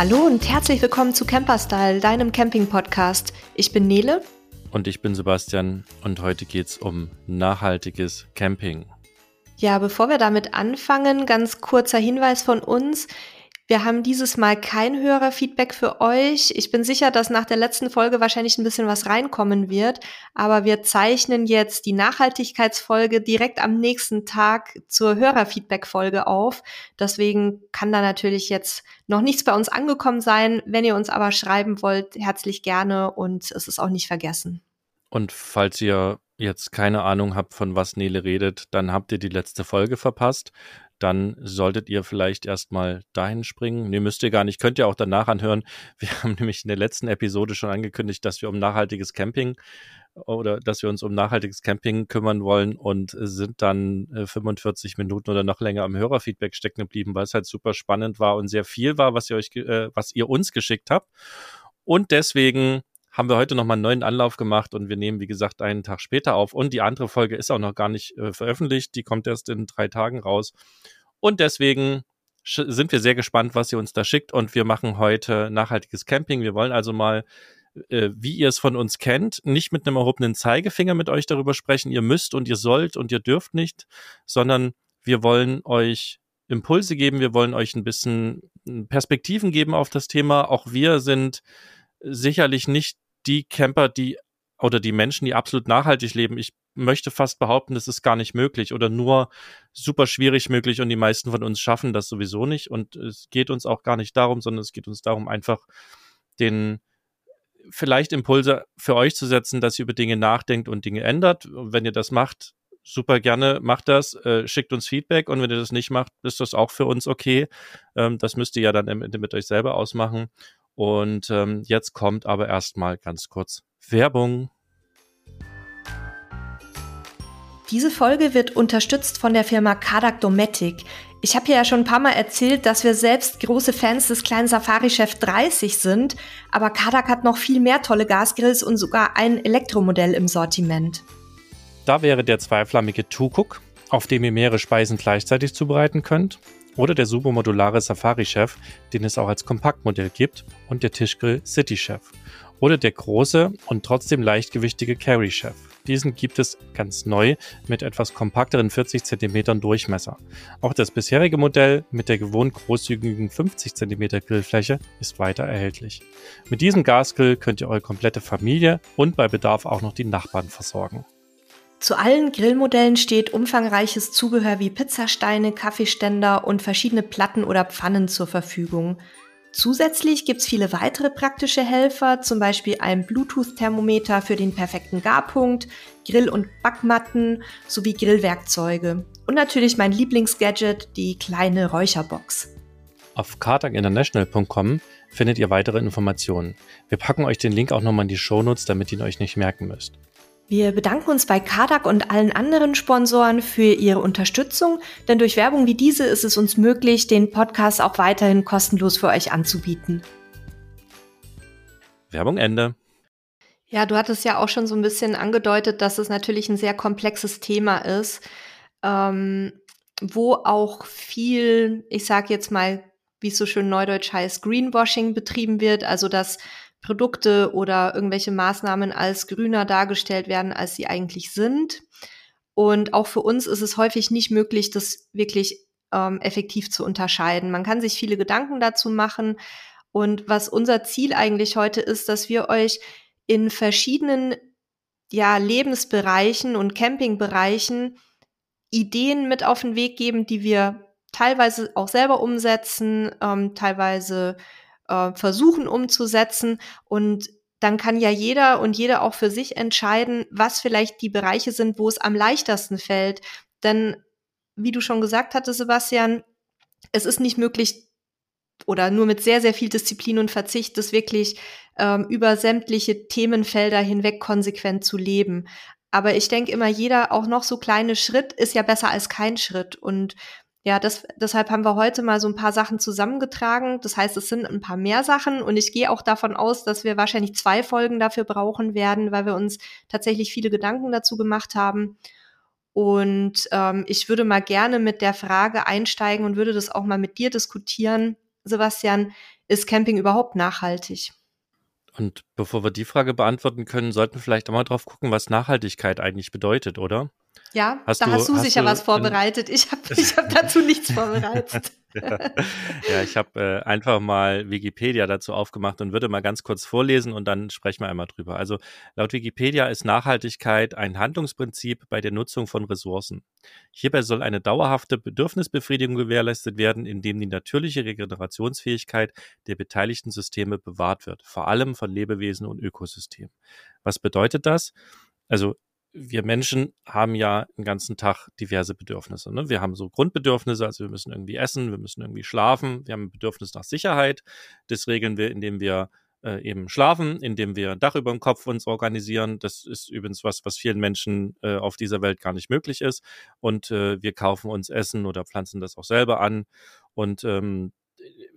Hallo und herzlich willkommen zu Camperstyle, deinem Camping-Podcast. Ich bin Nele. Und ich bin Sebastian und heute geht es um nachhaltiges Camping. Ja, bevor wir damit anfangen, ganz kurzer Hinweis von uns. Wir haben dieses Mal kein Hörerfeedback für euch. Ich bin sicher, dass nach der letzten Folge wahrscheinlich ein bisschen was reinkommen wird. Aber wir zeichnen jetzt die Nachhaltigkeitsfolge direkt am nächsten Tag zur Hörerfeedback-Folge auf. Deswegen kann da natürlich jetzt noch nichts bei uns angekommen sein. Wenn ihr uns aber schreiben wollt, herzlich gerne und es ist auch nicht vergessen. Und falls ihr jetzt keine Ahnung habt, von was Nele redet, dann habt ihr die letzte Folge verpasst dann solltet ihr vielleicht erstmal dahin springen. Nee, müsst ihr gar nicht, könnt ihr auch danach anhören. Wir haben nämlich in der letzten Episode schon angekündigt, dass wir um nachhaltiges Camping oder dass wir uns um nachhaltiges Camping kümmern wollen und sind dann 45 äh, Minuten oder noch länger am Hörerfeedback stecken geblieben, weil es halt super spannend war und sehr viel war, was ihr euch, äh, was ihr uns geschickt habt. Und deswegen haben wir heute nochmal einen neuen Anlauf gemacht und wir nehmen, wie gesagt, einen Tag später auf. Und die andere Folge ist auch noch gar nicht äh, veröffentlicht. Die kommt erst in drei Tagen raus. Und deswegen sind wir sehr gespannt, was ihr uns da schickt. Und wir machen heute nachhaltiges Camping. Wir wollen also mal, äh, wie ihr es von uns kennt, nicht mit einem erhobenen Zeigefinger mit euch darüber sprechen. Ihr müsst und ihr sollt und ihr dürft nicht, sondern wir wollen euch Impulse geben. Wir wollen euch ein bisschen Perspektiven geben auf das Thema. Auch wir sind sicherlich nicht die Camper, die oder die Menschen, die absolut nachhaltig leben. Ich möchte fast behaupten, das ist gar nicht möglich oder nur super schwierig möglich und die meisten von uns schaffen das sowieso nicht. Und es geht uns auch gar nicht darum, sondern es geht uns darum, einfach den vielleicht Impulse für euch zu setzen, dass ihr über Dinge nachdenkt und Dinge ändert. Und wenn ihr das macht, super gerne, macht das, äh, schickt uns Feedback und wenn ihr das nicht macht, ist das auch für uns okay. Ähm, das müsst ihr ja dann mit euch selber ausmachen. Und ähm, jetzt kommt aber erstmal ganz kurz Werbung. Diese Folge wird unterstützt von der Firma Kadak Dometic. Ich habe ja schon ein paar Mal erzählt, dass wir selbst große Fans des kleinen Safari-Chef 30 sind, aber Kadak hat noch viel mehr tolle Gasgrills und sogar ein Elektromodell im Sortiment. Da wäre der zweiflammige Tukuk, auf dem ihr mehrere Speisen gleichzeitig zubereiten könnt, oder der supermodulare Safari Chef, den es auch als Kompaktmodell gibt, und der Tischgrill City Chef. Oder der große und trotzdem leichtgewichtige Carry Chef. Diesen gibt es ganz neu mit etwas kompakteren 40 cm Durchmesser. Auch das bisherige Modell mit der gewohnt großzügigen 50 cm Grillfläche ist weiter erhältlich. Mit diesem Gasgrill könnt ihr eure komplette Familie und bei Bedarf auch noch die Nachbarn versorgen. Zu allen Grillmodellen steht umfangreiches Zubehör wie Pizzasteine, Kaffeeständer und verschiedene Platten oder Pfannen zur Verfügung. Zusätzlich gibt's viele weitere praktische Helfer, zum Beispiel ein Bluetooth-Thermometer für den perfekten Garpunkt, Grill- und Backmatten sowie Grillwerkzeuge. Und natürlich mein Lieblingsgadget, die kleine Räucherbox. Auf kartaginternational.com findet ihr weitere Informationen. Wir packen euch den Link auch nochmal in die Shownotes, damit ihr ihn euch nicht merken müsst. Wir bedanken uns bei Kadak und allen anderen Sponsoren für ihre Unterstützung, denn durch Werbung wie diese ist es uns möglich, den Podcast auch weiterhin kostenlos für euch anzubieten. Werbung Ende. Ja, du hattest ja auch schon so ein bisschen angedeutet, dass es natürlich ein sehr komplexes Thema ist, ähm, wo auch viel, ich sag jetzt mal, wie es so schön neudeutsch heißt, Greenwashing betrieben wird, also dass Produkte oder irgendwelche Maßnahmen als grüner dargestellt werden, als sie eigentlich sind. Und auch für uns ist es häufig nicht möglich, das wirklich ähm, effektiv zu unterscheiden. Man kann sich viele Gedanken dazu machen. Und was unser Ziel eigentlich heute ist, dass wir euch in verschiedenen ja, Lebensbereichen und Campingbereichen Ideen mit auf den Weg geben, die wir teilweise auch selber umsetzen, ähm, teilweise äh, versuchen umzusetzen. Und dann kann ja jeder und jede auch für sich entscheiden, was vielleicht die Bereiche sind, wo es am leichtesten fällt. Denn, wie du schon gesagt hattest, Sebastian, es ist nicht möglich, oder nur mit sehr, sehr viel Disziplin und Verzicht, das wirklich ähm, über sämtliche Themenfelder hinweg konsequent zu leben. Aber ich denke immer, jeder auch noch so kleine Schritt ist ja besser als kein Schritt. Und ja, das, deshalb haben wir heute mal so ein paar Sachen zusammengetragen. Das heißt, es sind ein paar mehr Sachen und ich gehe auch davon aus, dass wir wahrscheinlich zwei Folgen dafür brauchen werden, weil wir uns tatsächlich viele Gedanken dazu gemacht haben. Und ähm, ich würde mal gerne mit der Frage einsteigen und würde das auch mal mit dir diskutieren. Sebastian, ist Camping überhaupt nachhaltig? Und bevor wir die Frage beantworten können, sollten wir vielleicht auch mal drauf gucken, was Nachhaltigkeit eigentlich bedeutet, oder? Ja, hast da du, hast du hast sicher du was vorbereitet. Ich habe ich hab dazu nichts vorbereitet. ja. ja, ich habe äh, einfach mal Wikipedia dazu aufgemacht und würde mal ganz kurz vorlesen und dann sprechen wir einmal drüber. Also laut Wikipedia ist Nachhaltigkeit ein Handlungsprinzip bei der Nutzung von Ressourcen. Hierbei soll eine dauerhafte Bedürfnisbefriedigung gewährleistet werden, indem die natürliche Regenerationsfähigkeit der beteiligten Systeme bewahrt wird, vor allem von Lebewesen und Ökosystemen. Was bedeutet das? Also wir Menschen haben ja den ganzen Tag diverse Bedürfnisse. Ne? Wir haben so Grundbedürfnisse, also wir müssen irgendwie essen, wir müssen irgendwie schlafen, wir haben ein Bedürfnis nach Sicherheit. Das regeln wir, indem wir äh, eben schlafen, indem wir ein Dach über dem Kopf uns organisieren. Das ist übrigens was, was vielen Menschen äh, auf dieser Welt gar nicht möglich ist. Und äh, wir kaufen uns Essen oder pflanzen das auch selber an. Und ähm,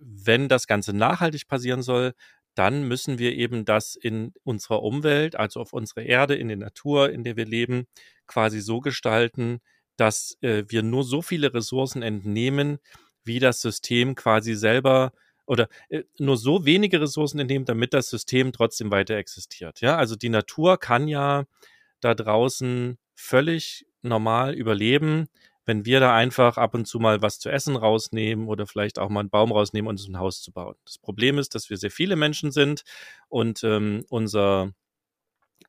wenn das Ganze nachhaltig passieren soll, dann müssen wir eben das in unserer Umwelt, also auf unserer Erde, in der Natur, in der wir leben, quasi so gestalten, dass äh, wir nur so viele Ressourcen entnehmen, wie das System quasi selber oder äh, nur so wenige Ressourcen entnehmen, damit das System trotzdem weiter existiert. Ja, also die Natur kann ja da draußen völlig normal überleben, wenn wir da einfach ab und zu mal was zu essen rausnehmen oder vielleicht auch mal einen Baum rausnehmen, um uns ein Haus zu bauen. Das Problem ist, dass wir sehr viele Menschen sind und ähm, unser,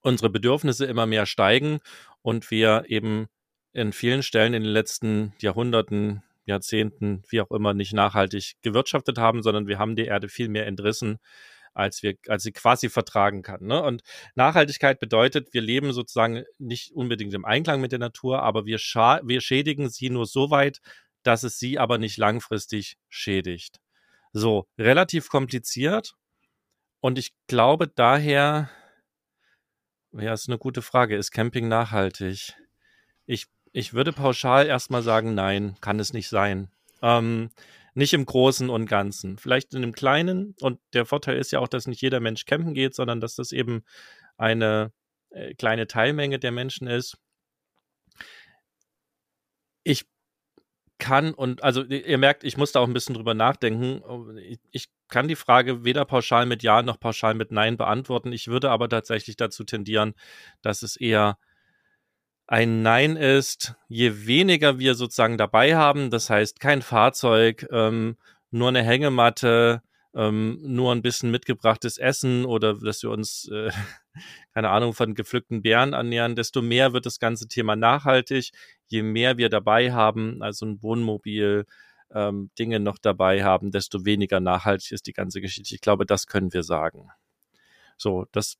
unsere Bedürfnisse immer mehr steigen und wir eben in vielen Stellen in den letzten Jahrhunderten, Jahrzehnten, wie auch immer, nicht nachhaltig gewirtschaftet haben, sondern wir haben die Erde viel mehr entrissen als wir, als sie quasi vertragen kann. Ne? Und Nachhaltigkeit bedeutet, wir leben sozusagen nicht unbedingt im Einklang mit der Natur, aber wir, wir schädigen sie nur so weit, dass es sie aber nicht langfristig schädigt. So, relativ kompliziert. Und ich glaube daher, ja, ist eine gute Frage. Ist Camping nachhaltig? Ich, ich würde pauschal erstmal sagen, nein, kann es nicht sein. Ähm, nicht im Großen und Ganzen. Vielleicht in einem Kleinen. Und der Vorteil ist ja auch, dass nicht jeder Mensch campen geht, sondern dass das eben eine äh, kleine Teilmenge der Menschen ist. Ich kann und also ihr merkt, ich muss da auch ein bisschen drüber nachdenken. Ich kann die Frage weder pauschal mit Ja noch pauschal mit Nein beantworten. Ich würde aber tatsächlich dazu tendieren, dass es eher ein Nein ist, je weniger wir sozusagen dabei haben, das heißt kein Fahrzeug, ähm, nur eine Hängematte, ähm, nur ein bisschen mitgebrachtes Essen oder dass wir uns, äh, keine Ahnung, von gepflückten Beeren ernähren, desto mehr wird das ganze Thema nachhaltig. Je mehr wir dabei haben, also ein Wohnmobil, ähm, Dinge noch dabei haben, desto weniger nachhaltig ist die ganze Geschichte. Ich glaube, das können wir sagen. So, das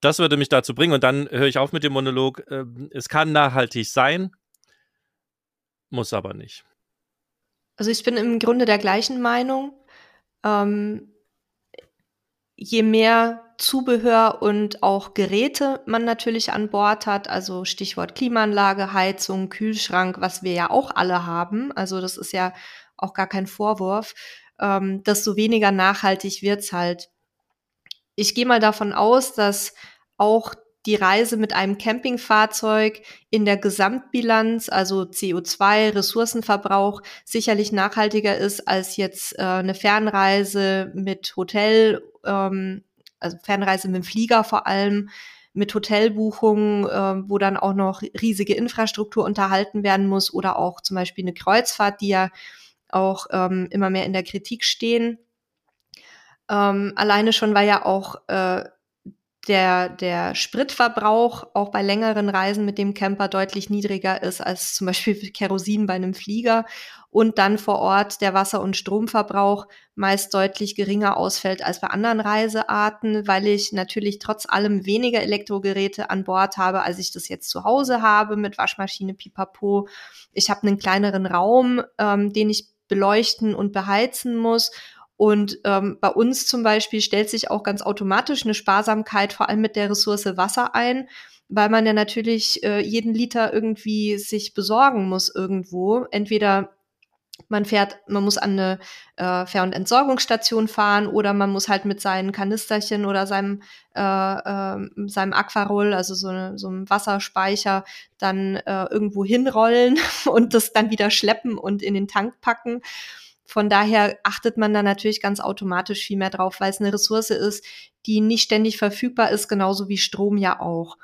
das würde mich dazu bringen und dann höre ich auf mit dem Monolog. Ähm, es kann nachhaltig sein, muss aber nicht. Also ich bin im Grunde der gleichen Meinung. Ähm, je mehr Zubehör und auch Geräte man natürlich an Bord hat, also Stichwort Klimaanlage, Heizung, Kühlschrank, was wir ja auch alle haben, also das ist ja auch gar kein Vorwurf, ähm, desto weniger nachhaltig wird's halt. Ich gehe mal davon aus, dass auch die Reise mit einem Campingfahrzeug in der Gesamtbilanz, also CO2, Ressourcenverbrauch, sicherlich nachhaltiger ist als jetzt äh, eine Fernreise mit Hotel, ähm, also Fernreise mit dem Flieger vor allem, mit Hotelbuchungen, äh, wo dann auch noch riesige Infrastruktur unterhalten werden muss oder auch zum Beispiel eine Kreuzfahrt, die ja auch ähm, immer mehr in der Kritik stehen. Ähm, alleine schon, weil ja auch äh, der, der Spritverbrauch auch bei längeren Reisen mit dem Camper deutlich niedriger ist als zum Beispiel Kerosin bei einem Flieger und dann vor Ort der Wasser- und Stromverbrauch meist deutlich geringer ausfällt als bei anderen Reisearten, weil ich natürlich trotz allem weniger Elektrogeräte an Bord habe, als ich das jetzt zu Hause habe mit Waschmaschine, Pipapo. Ich habe einen kleineren Raum, ähm, den ich beleuchten und beheizen muss und ähm, bei uns zum Beispiel stellt sich auch ganz automatisch eine Sparsamkeit vor allem mit der Ressource Wasser ein, weil man ja natürlich äh, jeden Liter irgendwie sich besorgen muss irgendwo. Entweder man fährt, man muss an eine äh, Fähr- und Entsorgungsstation fahren oder man muss halt mit seinen Kanisterchen oder seinem, äh, äh, seinem Aquaroll, also so, eine, so einem Wasserspeicher, dann äh, irgendwo hinrollen und das dann wieder schleppen und in den Tank packen. Von daher achtet man da natürlich ganz automatisch viel mehr drauf, weil es eine Ressource ist, die nicht ständig verfügbar ist, genauso wie Strom ja auch.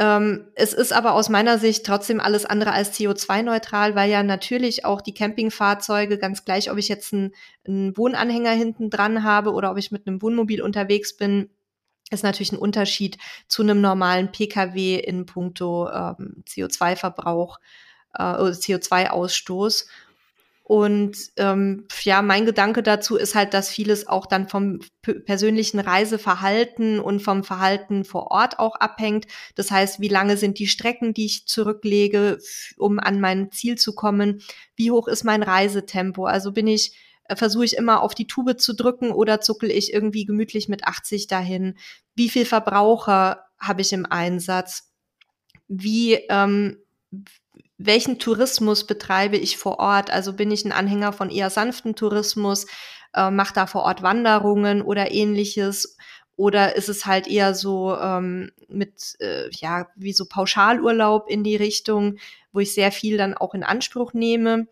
Ähm, es ist aber aus meiner Sicht trotzdem alles andere als CO2-neutral, weil ja natürlich auch die Campingfahrzeuge, ganz gleich, ob ich jetzt einen, einen Wohnanhänger hinten dran habe oder ob ich mit einem Wohnmobil unterwegs bin, ist natürlich ein Unterschied zu einem normalen Pkw in puncto ähm, CO2-Verbrauch äh, oder CO2-Ausstoß. Und ähm, ja, mein Gedanke dazu ist halt, dass vieles auch dann vom persönlichen Reiseverhalten und vom Verhalten vor Ort auch abhängt. Das heißt, wie lange sind die Strecken, die ich zurücklege, um an mein Ziel zu kommen? Wie hoch ist mein Reisetempo? Also bin ich äh, versuche ich immer auf die Tube zu drücken oder zuckel ich irgendwie gemütlich mit 80 dahin? Wie viel Verbraucher habe ich im Einsatz? Wie ähm, welchen Tourismus betreibe ich vor Ort? Also bin ich ein Anhänger von eher sanften Tourismus, äh, mache da vor Ort Wanderungen oder ähnliches? Oder ist es halt eher so ähm, mit, äh, ja, wie so Pauschalurlaub in die Richtung, wo ich sehr viel dann auch in Anspruch nehme?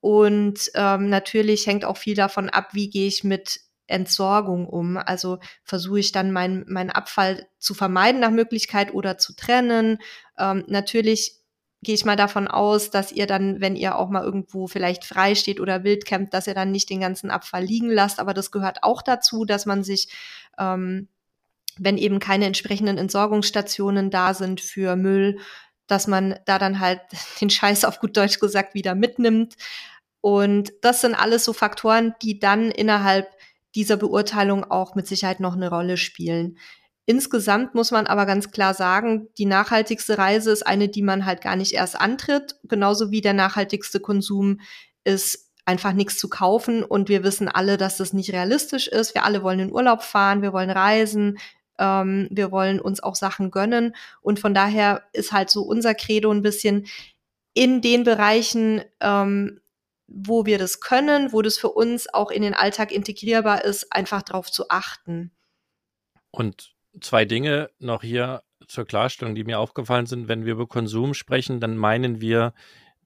Und ähm, natürlich hängt auch viel davon ab, wie gehe ich mit Entsorgung um. Also versuche ich dann meinen mein Abfall zu vermeiden nach Möglichkeit oder zu trennen. Ähm, natürlich gehe ich mal davon aus, dass ihr dann, wenn ihr auch mal irgendwo vielleicht frei steht oder wild campt, dass ihr dann nicht den ganzen Abfall liegen lasst. Aber das gehört auch dazu, dass man sich, ähm, wenn eben keine entsprechenden Entsorgungsstationen da sind für Müll, dass man da dann halt den Scheiß auf gut Deutsch gesagt wieder mitnimmt. Und das sind alles so Faktoren, die dann innerhalb dieser Beurteilung auch mit Sicherheit noch eine Rolle spielen. Insgesamt muss man aber ganz klar sagen, die nachhaltigste Reise ist eine, die man halt gar nicht erst antritt, genauso wie der nachhaltigste Konsum ist einfach nichts zu kaufen und wir wissen alle, dass das nicht realistisch ist. Wir alle wollen in Urlaub fahren, wir wollen reisen, ähm, wir wollen uns auch Sachen gönnen und von daher ist halt so unser Credo ein bisschen in den Bereichen, ähm, wo wir das können, wo das für uns auch in den Alltag integrierbar ist, einfach darauf zu achten. Und zwei Dinge noch hier zur Klarstellung, die mir aufgefallen sind. Wenn wir über Konsum sprechen, dann meinen wir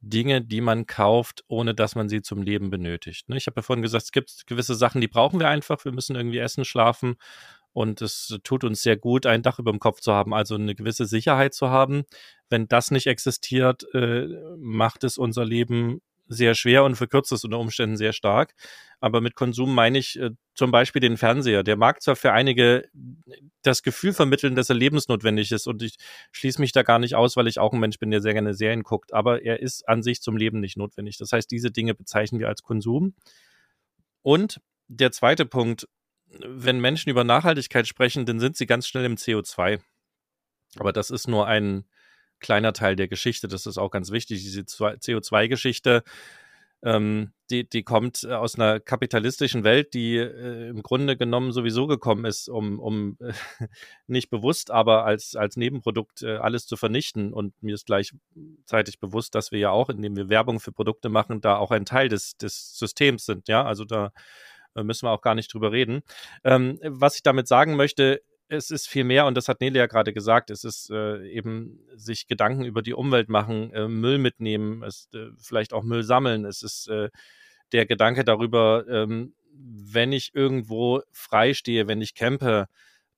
Dinge, die man kauft, ohne dass man sie zum Leben benötigt. Ne? Ich habe ja vorhin gesagt, es gibt gewisse Sachen, die brauchen wir einfach. Wir müssen irgendwie essen, schlafen. Und es tut uns sehr gut, ein Dach über dem Kopf zu haben, also eine gewisse Sicherheit zu haben. Wenn das nicht existiert, äh, macht es unser Leben sehr schwer und verkürzt es unter Umständen sehr stark. Aber mit Konsum meine ich äh, zum Beispiel den Fernseher. Der mag zwar für einige das Gefühl vermitteln, dass er lebensnotwendig ist und ich schließe mich da gar nicht aus, weil ich auch ein Mensch bin, der sehr gerne Serien guckt, aber er ist an sich zum Leben nicht notwendig. Das heißt, diese Dinge bezeichnen wir als Konsum. Und der zweite Punkt, wenn Menschen über Nachhaltigkeit sprechen, dann sind sie ganz schnell im CO2. Aber das ist nur ein kleiner Teil der Geschichte. Das ist auch ganz wichtig. Diese CO2-Geschichte, ähm, die, die kommt äh, aus einer kapitalistischen Welt, die äh, im Grunde genommen sowieso gekommen ist, um, um nicht bewusst, aber als, als Nebenprodukt äh, alles zu vernichten. Und mir ist gleichzeitig bewusst, dass wir ja auch, indem wir Werbung für Produkte machen, da auch ein Teil des, des Systems sind. Ja, also da äh, müssen wir auch gar nicht drüber reden. Ähm, was ich damit sagen möchte, es ist viel mehr, und das hat Nele ja gerade gesagt, es ist äh, eben sich Gedanken über die Umwelt machen, äh, Müll mitnehmen, es, äh, vielleicht auch Müll sammeln. Es ist äh, der Gedanke darüber, ähm, wenn ich irgendwo frei stehe, wenn ich campe,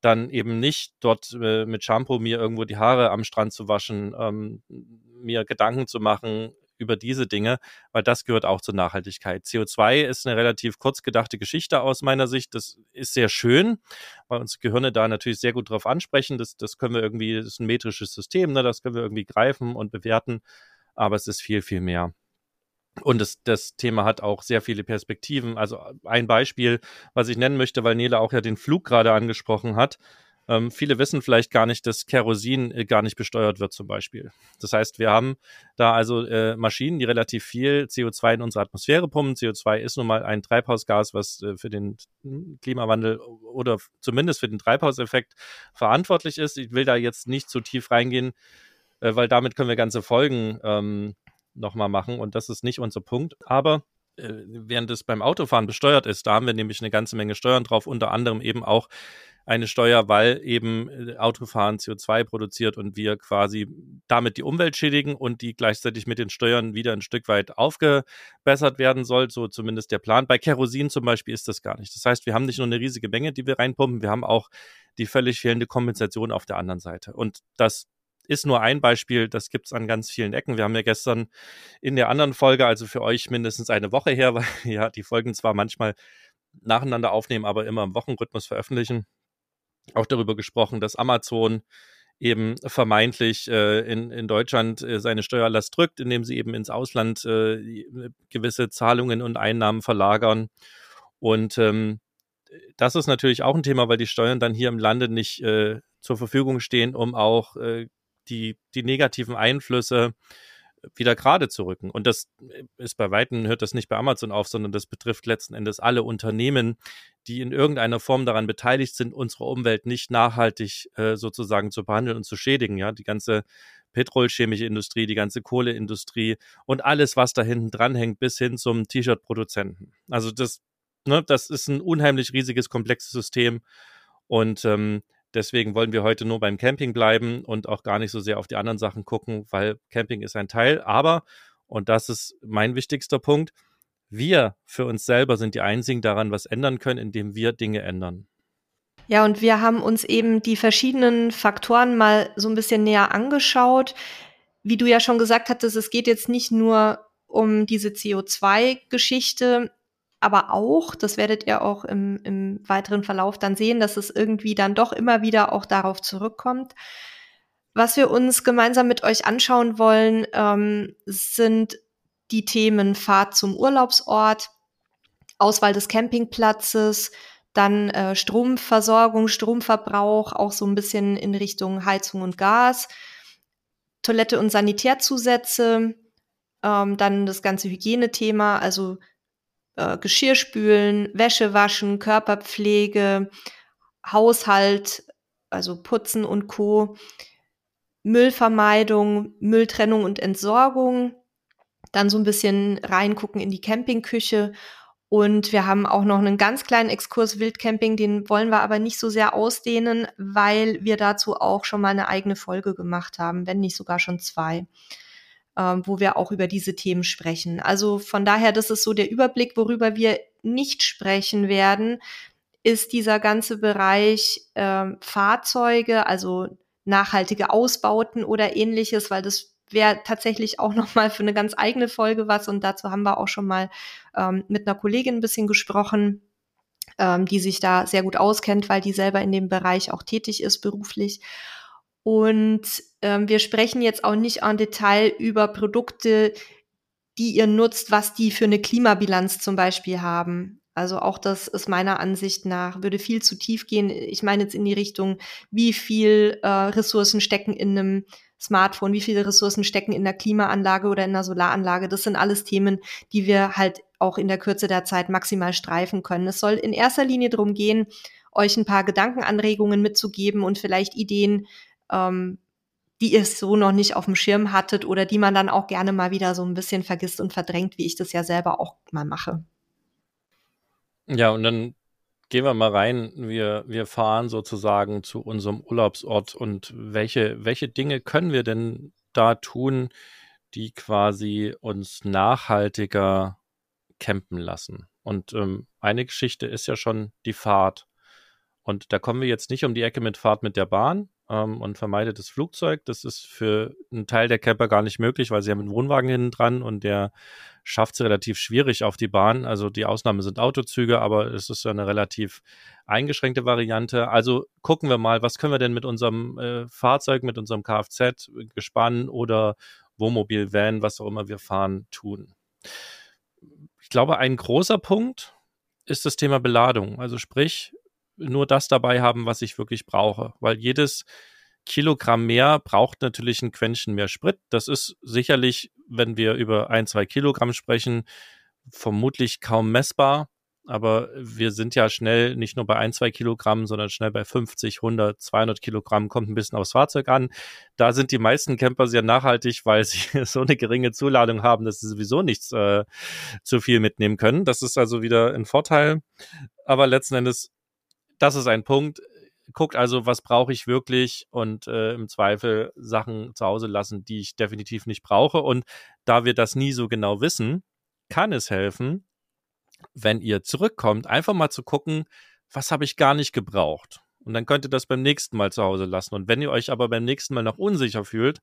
dann eben nicht dort äh, mit Shampoo mir irgendwo die Haare am Strand zu waschen, ähm, mir Gedanken zu machen, über diese Dinge, weil das gehört auch zur Nachhaltigkeit. CO2 ist eine relativ kurz gedachte Geschichte aus meiner Sicht. Das ist sehr schön, weil uns Gehirne da natürlich sehr gut drauf ansprechen. Das, das können wir irgendwie, das ist ein metrisches System, ne? das können wir irgendwie greifen und bewerten. Aber es ist viel, viel mehr. Und das, das Thema hat auch sehr viele Perspektiven. Also ein Beispiel, was ich nennen möchte, weil Nele auch ja den Flug gerade angesprochen hat. Ähm, viele wissen vielleicht gar nicht, dass Kerosin äh, gar nicht besteuert wird zum Beispiel. Das heißt, wir haben da also äh, Maschinen, die relativ viel CO2 in unsere Atmosphäre pumpen. CO2 ist nun mal ein Treibhausgas, was äh, für den Klimawandel oder zumindest für den Treibhauseffekt verantwortlich ist. Ich will da jetzt nicht zu tief reingehen, äh, weil damit können wir ganze Folgen ähm, nochmal machen und das ist nicht unser Punkt. Aber während es beim Autofahren besteuert ist. Da haben wir nämlich eine ganze Menge Steuern drauf, unter anderem eben auch eine Steuer, weil eben äh, Autofahren CO2 produziert und wir quasi damit die Umwelt schädigen und die gleichzeitig mit den Steuern wieder ein Stück weit aufgebessert werden soll, so zumindest der Plan. Bei Kerosin zum Beispiel ist das gar nicht. Das heißt, wir haben nicht nur eine riesige Menge, die wir reinpumpen, wir haben auch die völlig fehlende Kompensation auf der anderen Seite. Und das ist nur ein Beispiel, das gibt's an ganz vielen Ecken. Wir haben ja gestern in der anderen Folge, also für euch mindestens eine Woche her, weil ja die Folgen zwar manchmal nacheinander aufnehmen, aber immer im Wochenrhythmus veröffentlichen, auch darüber gesprochen, dass Amazon eben vermeintlich äh, in, in Deutschland äh, seine Steuerlast drückt, indem sie eben ins Ausland äh, gewisse Zahlungen und Einnahmen verlagern. Und ähm, das ist natürlich auch ein Thema, weil die Steuern dann hier im Lande nicht äh, zur Verfügung stehen, um auch äh, die, die negativen Einflüsse wieder gerade zu rücken. Und das ist bei Weitem, hört das nicht bei Amazon auf, sondern das betrifft letzten Endes alle Unternehmen, die in irgendeiner Form daran beteiligt sind, unsere Umwelt nicht nachhaltig äh, sozusagen zu behandeln und zu schädigen. Ja, die ganze petrolchemische Industrie, die ganze Kohleindustrie und alles, was da hinten dranhängt, bis hin zum T-Shirt-Produzenten. Also das, ne, das ist ein unheimlich riesiges, komplexes System. Und ähm, Deswegen wollen wir heute nur beim Camping bleiben und auch gar nicht so sehr auf die anderen Sachen gucken, weil Camping ist ein Teil. Aber, und das ist mein wichtigster Punkt, wir für uns selber sind die einzigen daran, was ändern können, indem wir Dinge ändern. Ja, und wir haben uns eben die verschiedenen Faktoren mal so ein bisschen näher angeschaut. Wie du ja schon gesagt hattest, es geht jetzt nicht nur um diese CO2-Geschichte, aber auch, das werdet ihr auch im, im weiteren Verlauf dann sehen, dass es irgendwie dann doch immer wieder auch darauf zurückkommt. Was wir uns gemeinsam mit euch anschauen wollen, ähm, sind die Themen Fahrt zum Urlaubsort, Auswahl des Campingplatzes, dann äh, Stromversorgung, Stromverbrauch, auch so ein bisschen in Richtung Heizung und Gas, Toilette und Sanitärzusätze, ähm, dann das ganze Hygienethema, also äh, Geschirr spülen, Wäsche waschen, Körperpflege, Haushalt, also Putzen und Co. Müllvermeidung, Mülltrennung und Entsorgung, dann so ein bisschen reingucken in die Campingküche. Und wir haben auch noch einen ganz kleinen Exkurs Wildcamping, den wollen wir aber nicht so sehr ausdehnen, weil wir dazu auch schon mal eine eigene Folge gemacht haben, wenn nicht sogar schon zwei wo wir auch über diese Themen sprechen. Also von daher, das ist so der Überblick, worüber wir nicht sprechen werden, ist dieser ganze Bereich ähm, Fahrzeuge, also nachhaltige Ausbauten oder ähnliches, weil das wäre tatsächlich auch noch mal für eine ganz eigene Folge was und dazu haben wir auch schon mal ähm, mit einer Kollegin ein bisschen gesprochen, ähm, die sich da sehr gut auskennt, weil die selber in dem Bereich auch tätig ist beruflich. Und ähm, wir sprechen jetzt auch nicht en Detail über Produkte, die ihr nutzt, was die für eine Klimabilanz zum Beispiel haben. Also auch das ist meiner Ansicht nach, würde viel zu tief gehen. Ich meine jetzt in die Richtung, wie viel äh, Ressourcen stecken in einem Smartphone, wie viele Ressourcen stecken in der Klimaanlage oder in der Solaranlage. Das sind alles Themen, die wir halt auch in der Kürze der Zeit maximal streifen können. Es soll in erster Linie darum gehen, euch ein paar Gedankenanregungen mitzugeben und vielleicht Ideen, ähm, die ihr so noch nicht auf dem Schirm hattet oder die man dann auch gerne mal wieder so ein bisschen vergisst und verdrängt, wie ich das ja selber auch mal mache. Ja, und dann gehen wir mal rein. Wir, wir fahren sozusagen zu unserem Urlaubsort und welche, welche Dinge können wir denn da tun, die quasi uns nachhaltiger campen lassen? Und ähm, eine Geschichte ist ja schon die Fahrt. Und da kommen wir jetzt nicht um die Ecke mit Fahrt mit der Bahn, ähm, und vermeidet das Flugzeug. Das ist für einen Teil der Camper gar nicht möglich, weil sie haben einen Wohnwagen hinten dran und der schafft es relativ schwierig auf die Bahn. Also die Ausnahme sind Autozüge, aber es ist eine relativ eingeschränkte Variante. Also gucken wir mal, was können wir denn mit unserem äh, Fahrzeug, mit unserem Kfz, Gespann oder Wohnmobil, Van, was auch immer wir fahren, tun. Ich glaube, ein großer Punkt ist das Thema Beladung. Also sprich, nur das dabei haben, was ich wirklich brauche. Weil jedes Kilogramm mehr braucht natürlich ein Quäntchen mehr Sprit. Das ist sicherlich, wenn wir über ein, zwei Kilogramm sprechen, vermutlich kaum messbar. aber wir sind ja schnell nicht nur bei ein, zwei Kilogramm, sondern schnell bei 50, 100, 200 Kilogramm, kommt ein bisschen aufs Fahrzeug an. Da sind die meisten Camper sehr nachhaltig, weil sie so eine geringe Zuladung haben, dass sie sowieso nichts äh, zu viel mitnehmen können. Das ist also wieder ein Vorteil. Aber letzten Endes, das ist ein Punkt. Guckt also, was brauche ich wirklich und äh, im Zweifel Sachen zu Hause lassen, die ich definitiv nicht brauche. Und da wir das nie so genau wissen, kann es helfen, wenn ihr zurückkommt, einfach mal zu gucken, was habe ich gar nicht gebraucht. Und dann könnt ihr das beim nächsten Mal zu Hause lassen. Und wenn ihr euch aber beim nächsten Mal noch unsicher fühlt,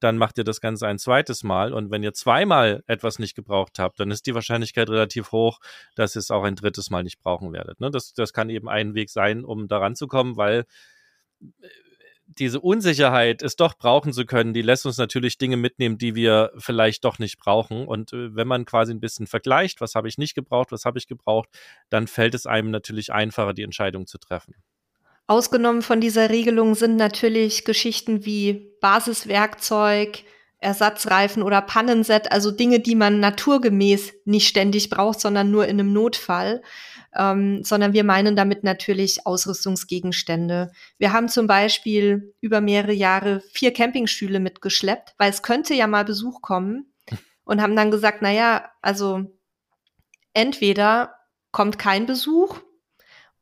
dann macht ihr das Ganze ein zweites Mal. Und wenn ihr zweimal etwas nicht gebraucht habt, dann ist die Wahrscheinlichkeit relativ hoch, dass ihr es auch ein drittes Mal nicht brauchen werdet. Ne? Das, das kann eben ein Weg sein, um daran zu kommen, weil diese Unsicherheit, es doch brauchen zu können, die lässt uns natürlich Dinge mitnehmen, die wir vielleicht doch nicht brauchen. Und äh, wenn man quasi ein bisschen vergleicht, was habe ich nicht gebraucht, was habe ich gebraucht, dann fällt es einem natürlich einfacher, die Entscheidung zu treffen. Ausgenommen von dieser Regelung sind natürlich Geschichten wie Basiswerkzeug, Ersatzreifen oder Pannenset, also Dinge, die man naturgemäß nicht ständig braucht, sondern nur in einem Notfall ähm, sondern wir meinen damit natürlich Ausrüstungsgegenstände. Wir haben zum Beispiel über mehrere Jahre vier Campingstühle mitgeschleppt, weil es könnte ja mal Besuch kommen und haben dann gesagt, na ja, also entweder kommt kein Besuch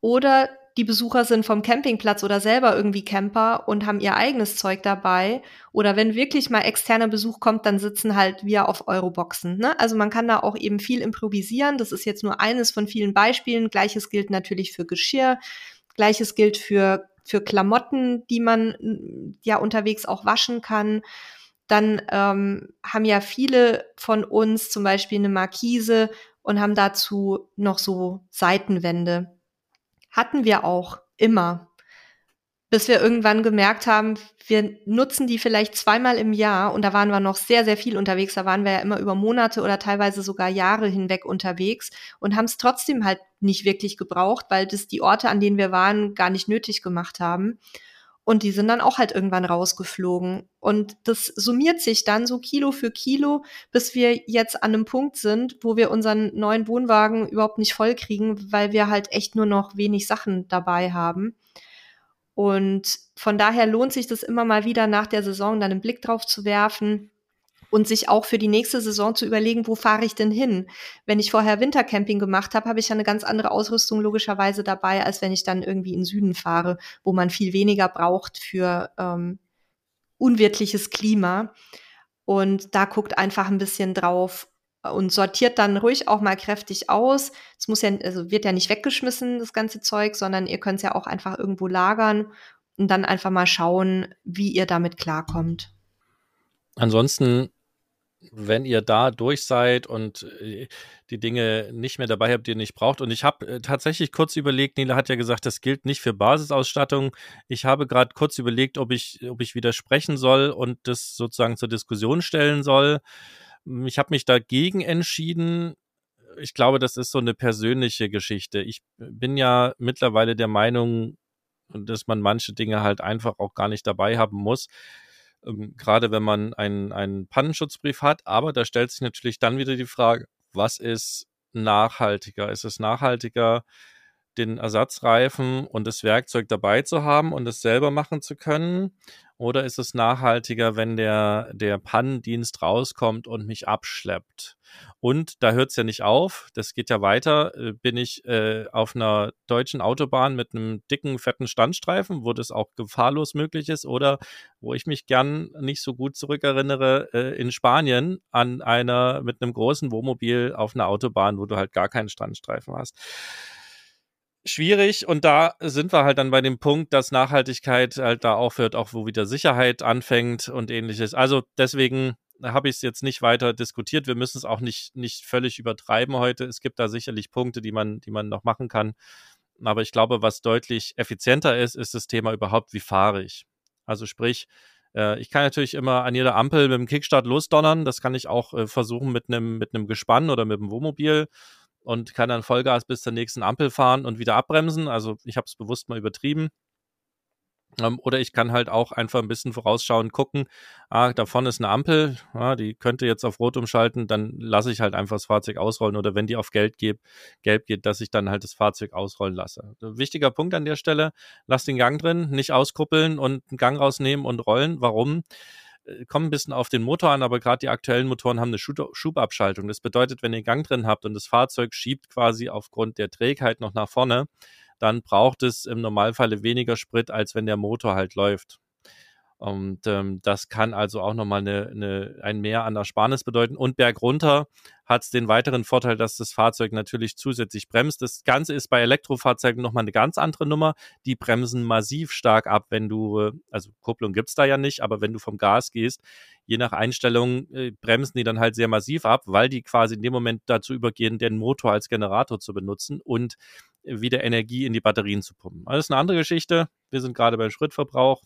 oder die Besucher sind vom Campingplatz oder selber irgendwie Camper und haben ihr eigenes Zeug dabei. Oder wenn wirklich mal externer Besuch kommt, dann sitzen halt wir auf Euroboxen. Ne? Also man kann da auch eben viel improvisieren. Das ist jetzt nur eines von vielen Beispielen. Gleiches gilt natürlich für Geschirr. Gleiches gilt für, für Klamotten, die man ja unterwegs auch waschen kann. Dann ähm, haben ja viele von uns zum Beispiel eine Markise und haben dazu noch so Seitenwände hatten wir auch immer. Bis wir irgendwann gemerkt haben, wir nutzen die vielleicht zweimal im Jahr und da waren wir noch sehr, sehr viel unterwegs. Da waren wir ja immer über Monate oder teilweise sogar Jahre hinweg unterwegs und haben es trotzdem halt nicht wirklich gebraucht, weil das die Orte, an denen wir waren, gar nicht nötig gemacht haben. Und die sind dann auch halt irgendwann rausgeflogen. Und das summiert sich dann so Kilo für Kilo, bis wir jetzt an einem Punkt sind, wo wir unseren neuen Wohnwagen überhaupt nicht voll kriegen, weil wir halt echt nur noch wenig Sachen dabei haben. Und von daher lohnt sich das immer mal wieder nach der Saison dann einen Blick drauf zu werfen und sich auch für die nächste Saison zu überlegen, wo fahre ich denn hin? Wenn ich vorher Wintercamping gemacht habe, habe ich ja eine ganz andere Ausrüstung logischerweise dabei, als wenn ich dann irgendwie in Süden fahre, wo man viel weniger braucht für ähm, unwirtliches Klima. Und da guckt einfach ein bisschen drauf und sortiert dann ruhig auch mal kräftig aus. Es muss ja, also wird ja nicht weggeschmissen, das ganze Zeug, sondern ihr könnt es ja auch einfach irgendwo lagern und dann einfach mal schauen, wie ihr damit klarkommt. Ansonsten wenn ihr da durch seid und äh, die Dinge nicht mehr dabei habt, die ihr nicht braucht. Und ich habe äh, tatsächlich kurz überlegt, Nila hat ja gesagt, das gilt nicht für Basisausstattung. Ich habe gerade kurz überlegt, ob ich, ob ich widersprechen soll und das sozusagen zur Diskussion stellen soll. Ich habe mich dagegen entschieden. Ich glaube, das ist so eine persönliche Geschichte. Ich bin ja mittlerweile der Meinung, dass man manche Dinge halt einfach auch gar nicht dabei haben muss ähm, gerade wenn man einen, einen Pannenschutzbrief hat. Aber da stellt sich natürlich dann wieder die Frage, was ist nachhaltiger? Ist es nachhaltiger, den Ersatzreifen und das Werkzeug dabei zu haben und es selber machen zu können? Oder ist es nachhaltiger, wenn der, der Pannendienst rauskommt und mich abschleppt? Und da hört es ja nicht auf, das geht ja weiter. Äh, bin ich äh, auf einer deutschen Autobahn mit einem dicken, fetten Standstreifen, wo das auch gefahrlos möglich ist, oder wo ich mich gern nicht so gut zurückerinnere, äh, in Spanien an einer mit einem großen Wohnmobil auf einer Autobahn, wo du halt gar keinen Standstreifen hast schwierig und da sind wir halt dann bei dem Punkt, dass Nachhaltigkeit halt da aufhört, auch wo wieder Sicherheit anfängt und ähnliches. Also deswegen habe ich es jetzt nicht weiter diskutiert. Wir müssen es auch nicht, nicht völlig übertreiben heute. Es gibt da sicherlich Punkte, die man, die man noch machen kann. Aber ich glaube, was deutlich effizienter ist, ist das Thema überhaupt, wie fahre ich? Also sprich, äh, ich kann natürlich immer an jeder Ampel mit dem Kickstart losdonnern. Das kann ich auch äh, versuchen mit einem mit einem Gespann oder mit einem Wohnmobil und kann dann Vollgas bis zur nächsten Ampel fahren und wieder abbremsen. Also ich habe es bewusst mal übertrieben. Ähm, oder ich kann halt auch einfach ein bisschen vorausschauend gucken, ah, da vorne ist eine Ampel, ah, die könnte jetzt auf Rot umschalten, dann lasse ich halt einfach das Fahrzeug ausrollen oder wenn die auf Gelb geht, gelb geht, dass ich dann halt das Fahrzeug ausrollen lasse. Wichtiger Punkt an der Stelle, lass den Gang drin, nicht auskuppeln und einen Gang rausnehmen und rollen. Warum? Äh, kommt ein bisschen auf den Motor an, aber gerade die aktuellen Motoren haben eine Schubabschaltung. Das bedeutet, wenn ihr Gang drin habt und das Fahrzeug schiebt quasi aufgrund der Trägheit noch nach vorne, dann braucht es im Normalfall weniger Sprit, als wenn der Motor halt läuft. Und ähm, das kann also auch nochmal eine, eine, ein Mehr an Ersparnis bedeuten. Und bergunter hat es den weiteren Vorteil, dass das Fahrzeug natürlich zusätzlich bremst. Das Ganze ist bei Elektrofahrzeugen nochmal eine ganz andere Nummer. Die bremsen massiv stark ab, wenn du, äh, also Kupplung gibt's da ja nicht, aber wenn du vom Gas gehst, je nach Einstellung äh, bremsen die dann halt sehr massiv ab, weil die quasi in dem Moment dazu übergehen, den Motor als Generator zu benutzen und wieder Energie in die Batterien zu pumpen. Also das ist eine andere Geschichte. Wir sind gerade beim Schrittverbrauch.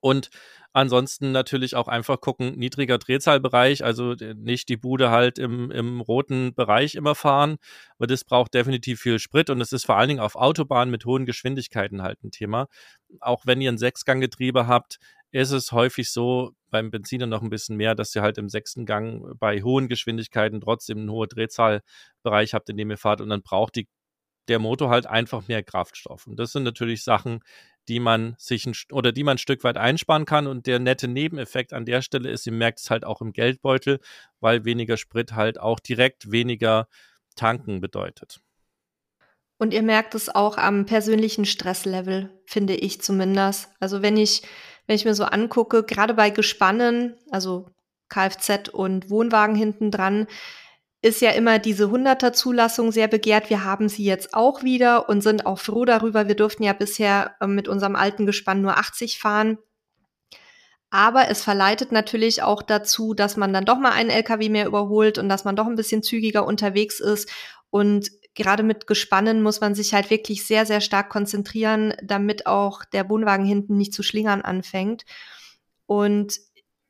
Und ansonsten natürlich auch einfach gucken, niedriger Drehzahlbereich, also nicht die Bude halt im, im roten Bereich immer fahren, weil das braucht definitiv viel Sprit und es ist vor allen Dingen auf Autobahnen mit hohen Geschwindigkeiten halt ein Thema. Auch wenn ihr ein Sechsganggetriebe habt, ist es häufig so, beim Benziner noch ein bisschen mehr, dass ihr halt im sechsten Gang bei hohen Geschwindigkeiten trotzdem einen hohen Drehzahlbereich habt, in dem ihr fahrt und dann braucht die der Motor halt einfach mehr Kraftstoff. Und das sind natürlich Sachen, die man sich ein, oder die man ein Stück weit einsparen kann. Und der nette Nebeneffekt an der Stelle ist, ihr merkt es halt auch im Geldbeutel, weil weniger Sprit halt auch direkt weniger tanken bedeutet. Und ihr merkt es auch am persönlichen Stresslevel, finde ich zumindest. Also wenn ich, wenn ich mir so angucke, gerade bei Gespannen, also Kfz und Wohnwagen hinten dran, ist ja immer diese 100er Zulassung sehr begehrt. Wir haben sie jetzt auch wieder und sind auch froh darüber. Wir durften ja bisher äh, mit unserem alten Gespann nur 80 fahren. Aber es verleitet natürlich auch dazu, dass man dann doch mal einen LKW mehr überholt und dass man doch ein bisschen zügiger unterwegs ist. Und gerade mit Gespannen muss man sich halt wirklich sehr, sehr stark konzentrieren, damit auch der Wohnwagen hinten nicht zu schlingern anfängt. Und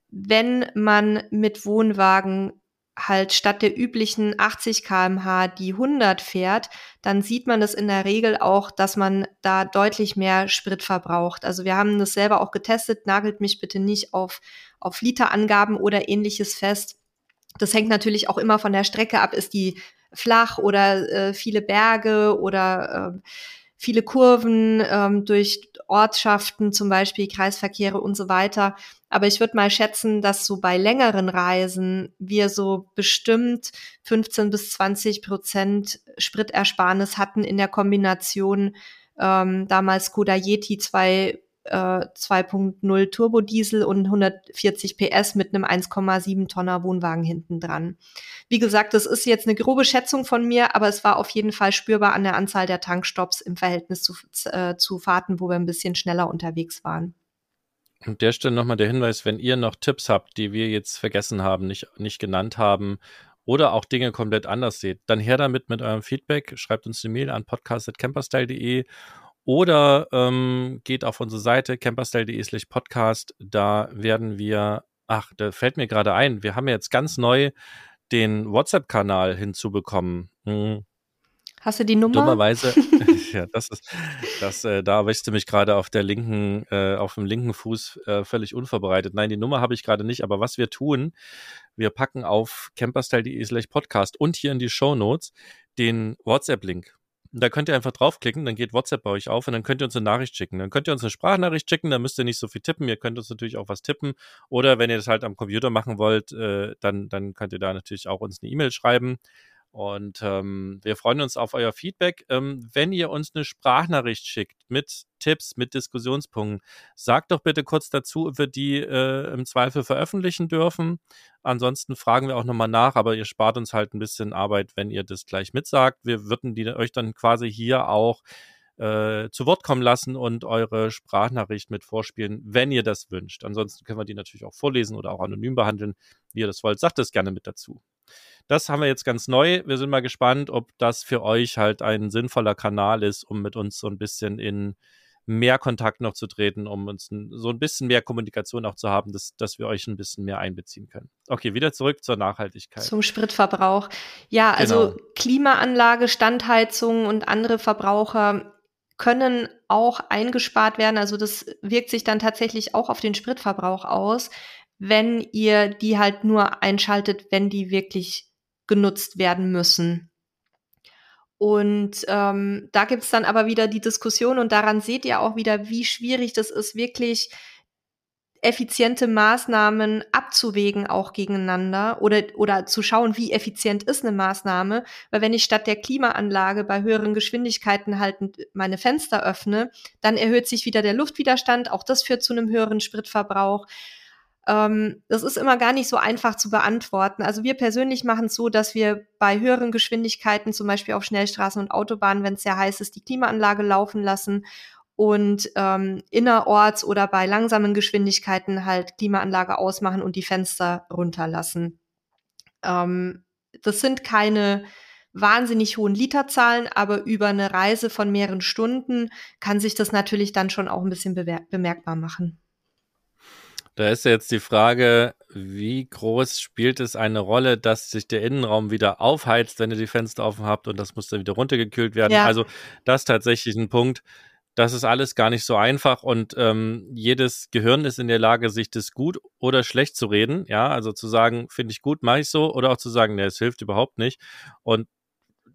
wenn man mit Wohnwagen halt statt der üblichen 80 kmh die 100 fährt, dann sieht man das in der Regel auch, dass man da deutlich mehr Sprit verbraucht. Also wir haben das selber auch getestet, nagelt mich bitte nicht auf, auf Literangaben oder ähnliches fest. Das hängt natürlich auch immer von der Strecke ab. Ist die flach oder äh, viele Berge oder äh, viele Kurven ähm, durch Ortschaften, zum Beispiel Kreisverkehre und so weiter. Aber ich würde mal schätzen, dass so bei längeren Reisen wir so bestimmt 15 bis 20 Prozent Spritersparnis hatten in der Kombination ähm, damals Skoda Yeti 2 äh, 2.0 Turbodiesel und 140 PS mit einem 1,7 Tonner Wohnwagen hinten dran. Wie gesagt, das ist jetzt eine grobe Schätzung von mir, aber es war auf jeden Fall spürbar an der Anzahl der Tankstops im Verhältnis zu, äh, zu Fahrten, wo wir ein bisschen schneller unterwegs waren. An der Stelle nochmal der Hinweis, wenn ihr noch Tipps habt, die wir jetzt vergessen haben, nicht, nicht genannt haben oder auch Dinge komplett anders seht, dann her damit mit eurem Feedback. Schreibt uns eine Mail an podcast.camperstyle.de oder ähm, geht auf unsere Seite camperstyle.de slash podcast. Da werden wir, ach, da fällt mir gerade ein, wir haben jetzt ganz neu den WhatsApp-Kanal hinzubekommen. Hm. Hast du die Nummer? Dummerweise, ja, das ist, das, äh, da erwischst du mich gerade auf der linken, äh, auf dem linken Fuß äh, völlig unvorbereitet. Nein, die Nummer habe ich gerade nicht, aber was wir tun, wir packen auf camperstyle.de slash podcast und hier in die Show Notes den WhatsApp-Link. Da könnt ihr einfach draufklicken, dann geht WhatsApp bei euch auf und dann könnt ihr uns eine Nachricht schicken. Dann könnt ihr uns eine Sprachnachricht schicken, dann müsst ihr nicht so viel tippen. Ihr könnt uns natürlich auch was tippen. Oder wenn ihr das halt am Computer machen wollt, äh, dann, dann könnt ihr da natürlich auch uns eine E-Mail schreiben. Und ähm, wir freuen uns auf euer Feedback. Ähm, wenn ihr uns eine Sprachnachricht schickt mit Tipps, mit Diskussionspunkten, sagt doch bitte kurz dazu, ob wir die äh, im Zweifel veröffentlichen dürfen. Ansonsten fragen wir auch nochmal nach, aber ihr spart uns halt ein bisschen Arbeit, wenn ihr das gleich mitsagt. Wir würden die euch dann quasi hier auch äh, zu Wort kommen lassen und eure Sprachnachricht mit vorspielen, wenn ihr das wünscht. Ansonsten können wir die natürlich auch vorlesen oder auch anonym behandeln, wie ihr das wollt. Sagt es gerne mit dazu. Das haben wir jetzt ganz neu. Wir sind mal gespannt, ob das für euch halt ein sinnvoller Kanal ist, um mit uns so ein bisschen in mehr Kontakt noch zu treten, um uns so ein bisschen mehr Kommunikation auch zu haben, dass, dass wir euch ein bisschen mehr einbeziehen können. Okay, wieder zurück zur Nachhaltigkeit. Zum Spritverbrauch. Ja, also genau. Klimaanlage, Standheizung und andere Verbraucher können auch eingespart werden. Also das wirkt sich dann tatsächlich auch auf den Spritverbrauch aus, wenn ihr die halt nur einschaltet, wenn die wirklich genutzt werden müssen. Und ähm, da gibt's dann aber wieder die Diskussion und daran seht ihr auch wieder, wie schwierig das ist, wirklich effiziente Maßnahmen abzuwägen auch gegeneinander oder, oder zu schauen, wie effizient ist eine Maßnahme. Weil wenn ich statt der Klimaanlage bei höheren Geschwindigkeiten halt meine Fenster öffne, dann erhöht sich wieder der Luftwiderstand. Auch das führt zu einem höheren Spritverbrauch. Ähm, das ist immer gar nicht so einfach zu beantworten. Also wir persönlich machen es so, dass wir bei höheren Geschwindigkeiten, zum Beispiel auf Schnellstraßen und Autobahnen, wenn es sehr heiß ist, die Klimaanlage laufen lassen und ähm, innerorts oder bei langsamen Geschwindigkeiten halt Klimaanlage ausmachen und die Fenster runterlassen. Ähm, das sind keine wahnsinnig hohen Literzahlen, aber über eine Reise von mehreren Stunden kann sich das natürlich dann schon auch ein bisschen bemerkbar machen. Da ist jetzt die Frage, wie groß spielt es eine Rolle, dass sich der Innenraum wieder aufheizt, wenn ihr die Fenster offen habt und das muss dann wieder runtergekühlt werden. Ja. Also das ist tatsächlich ein Punkt. Das ist alles gar nicht so einfach und ähm, jedes Gehirn ist in der Lage, sich das gut oder schlecht zu reden. Ja, also zu sagen, finde ich gut, mache ich so, oder auch zu sagen, nee, es hilft überhaupt nicht. Und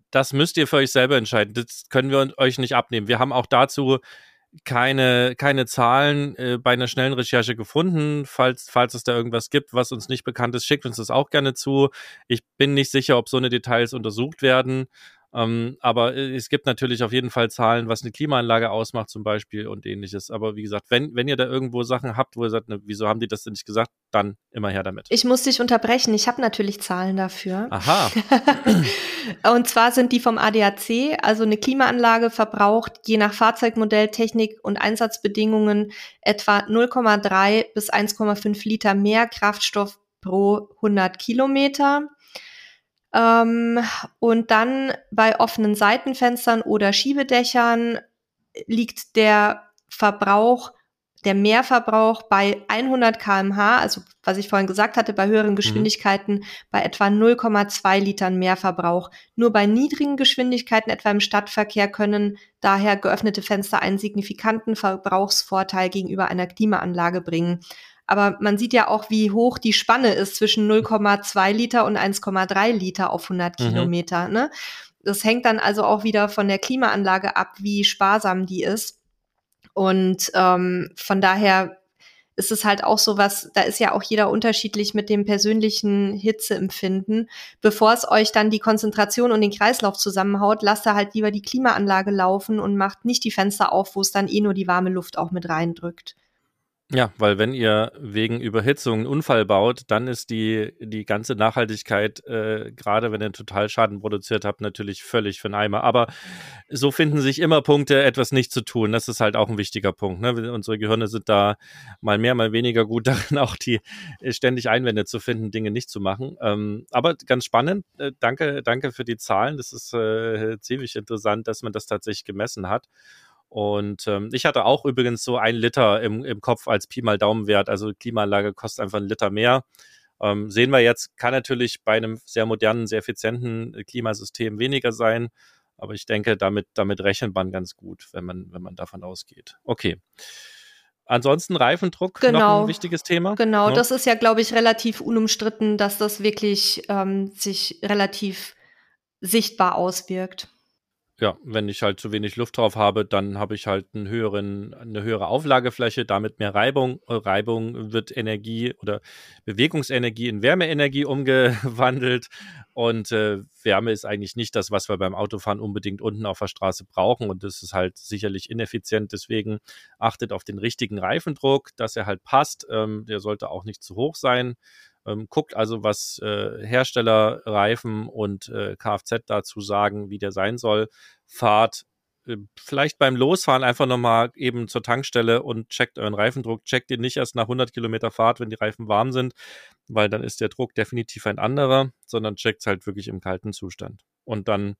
das müsst ihr für euch selber entscheiden. Das können wir euch nicht abnehmen. Wir haben auch dazu keine, keine Zahlen äh, bei einer schnellen Recherche gefunden. Falls, falls es da irgendwas gibt, was uns nicht bekannt ist, schickt uns das auch gerne zu. Ich bin nicht sicher, ob so eine Details untersucht werden. Ähm, aber äh, es gibt natürlich auf jeden Fall Zahlen, was eine Klimaanlage ausmacht zum Beispiel und ähnliches. Aber wie gesagt, wenn, wenn ihr da irgendwo Sachen habt, wo ihr sagt, ne, wieso haben die das denn nicht gesagt, dann immer her damit. Ich muss dich unterbrechen. Ich habe natürlich Zahlen dafür. Aha. und zwar sind die vom ADAC. Also eine Klimaanlage verbraucht je nach Fahrzeugmodell, Technik und Einsatzbedingungen etwa 0,3 bis 1,5 Liter mehr Kraftstoff pro 100 Kilometer. Ähm, und dann bei offenen Seitenfenstern oder Schiebedächern liegt der Verbrauch, der Mehrverbrauch bei 100 kmh, also was ich vorhin gesagt hatte, bei höheren mhm. Geschwindigkeiten mhm. bei etwa 0,2 Litern Mehrverbrauch. Nur bei niedrigen Geschwindigkeiten, etwa im Stadtverkehr, können daher geöffnete Fenster einen signifikanten Verbrauchsvorteil gegenüber einer Klimaanlage bringen. Aber man sieht ja auch, wie hoch die Spanne ist zwischen 0,2 Liter und 1,3 Liter auf 100 mhm. Kilometer. Ne? Das hängt dann also auch wieder von der Klimaanlage ab, wie sparsam die ist. Und ähm, von daher ist es halt auch so was, da ist ja auch jeder unterschiedlich mit dem persönlichen Hitzeempfinden. Bevor es euch dann die Konzentration und den Kreislauf zusammenhaut, lasst da halt lieber die Klimaanlage laufen und macht nicht die Fenster auf, wo es dann eh nur die warme Luft auch mit reindrückt. Ja, weil wenn ihr wegen Überhitzung einen Unfall baut, dann ist die, die ganze Nachhaltigkeit, äh, gerade wenn ihr Totalschaden produziert habt, natürlich völlig für den Eimer. Aber so finden sich immer Punkte, etwas nicht zu tun. Das ist halt auch ein wichtiger Punkt. Ne? Unsere Gehirne sind da mal mehr, mal weniger gut darin, auch die äh, ständig Einwände zu finden, Dinge nicht zu machen. Ähm, aber ganz spannend. Äh, danke, danke für die Zahlen. Das ist äh, ziemlich interessant, dass man das tatsächlich gemessen hat. Und ähm, ich hatte auch übrigens so ein Liter im, im Kopf als Pi mal Daumenwert. Also Klimaanlage kostet einfach einen Liter mehr. Ähm, sehen wir jetzt, kann natürlich bei einem sehr modernen, sehr effizienten äh, Klimasystem weniger sein. Aber ich denke, damit, damit rechnet man ganz gut, wenn man, wenn man davon ausgeht. Okay. Ansonsten Reifendruck, genau. noch ein wichtiges Thema. Genau, ja. das ist ja, glaube ich, relativ unumstritten, dass das wirklich ähm, sich relativ sichtbar auswirkt ja, wenn ich halt zu wenig Luft drauf habe, dann habe ich halt einen höheren, eine höhere Auflagefläche, damit mehr Reibung. Reibung wird Energie oder Bewegungsenergie in Wärmeenergie umgewandelt. Und äh, Wärme ist eigentlich nicht das, was wir beim Autofahren unbedingt unten auf der Straße brauchen. Und das ist halt sicherlich ineffizient. Deswegen achtet auf den richtigen Reifendruck, dass er halt passt. Ähm, der sollte auch nicht zu hoch sein. Ähm, guckt also, was äh, Hersteller, Reifen und äh, Kfz dazu sagen, wie der sein soll. Fahrt äh, vielleicht beim Losfahren einfach nochmal eben zur Tankstelle und checkt euren Reifendruck. Checkt ihn nicht erst nach 100 Kilometer Fahrt, wenn die Reifen warm sind, weil dann ist der Druck definitiv ein anderer, sondern checkt es halt wirklich im kalten Zustand. Und dann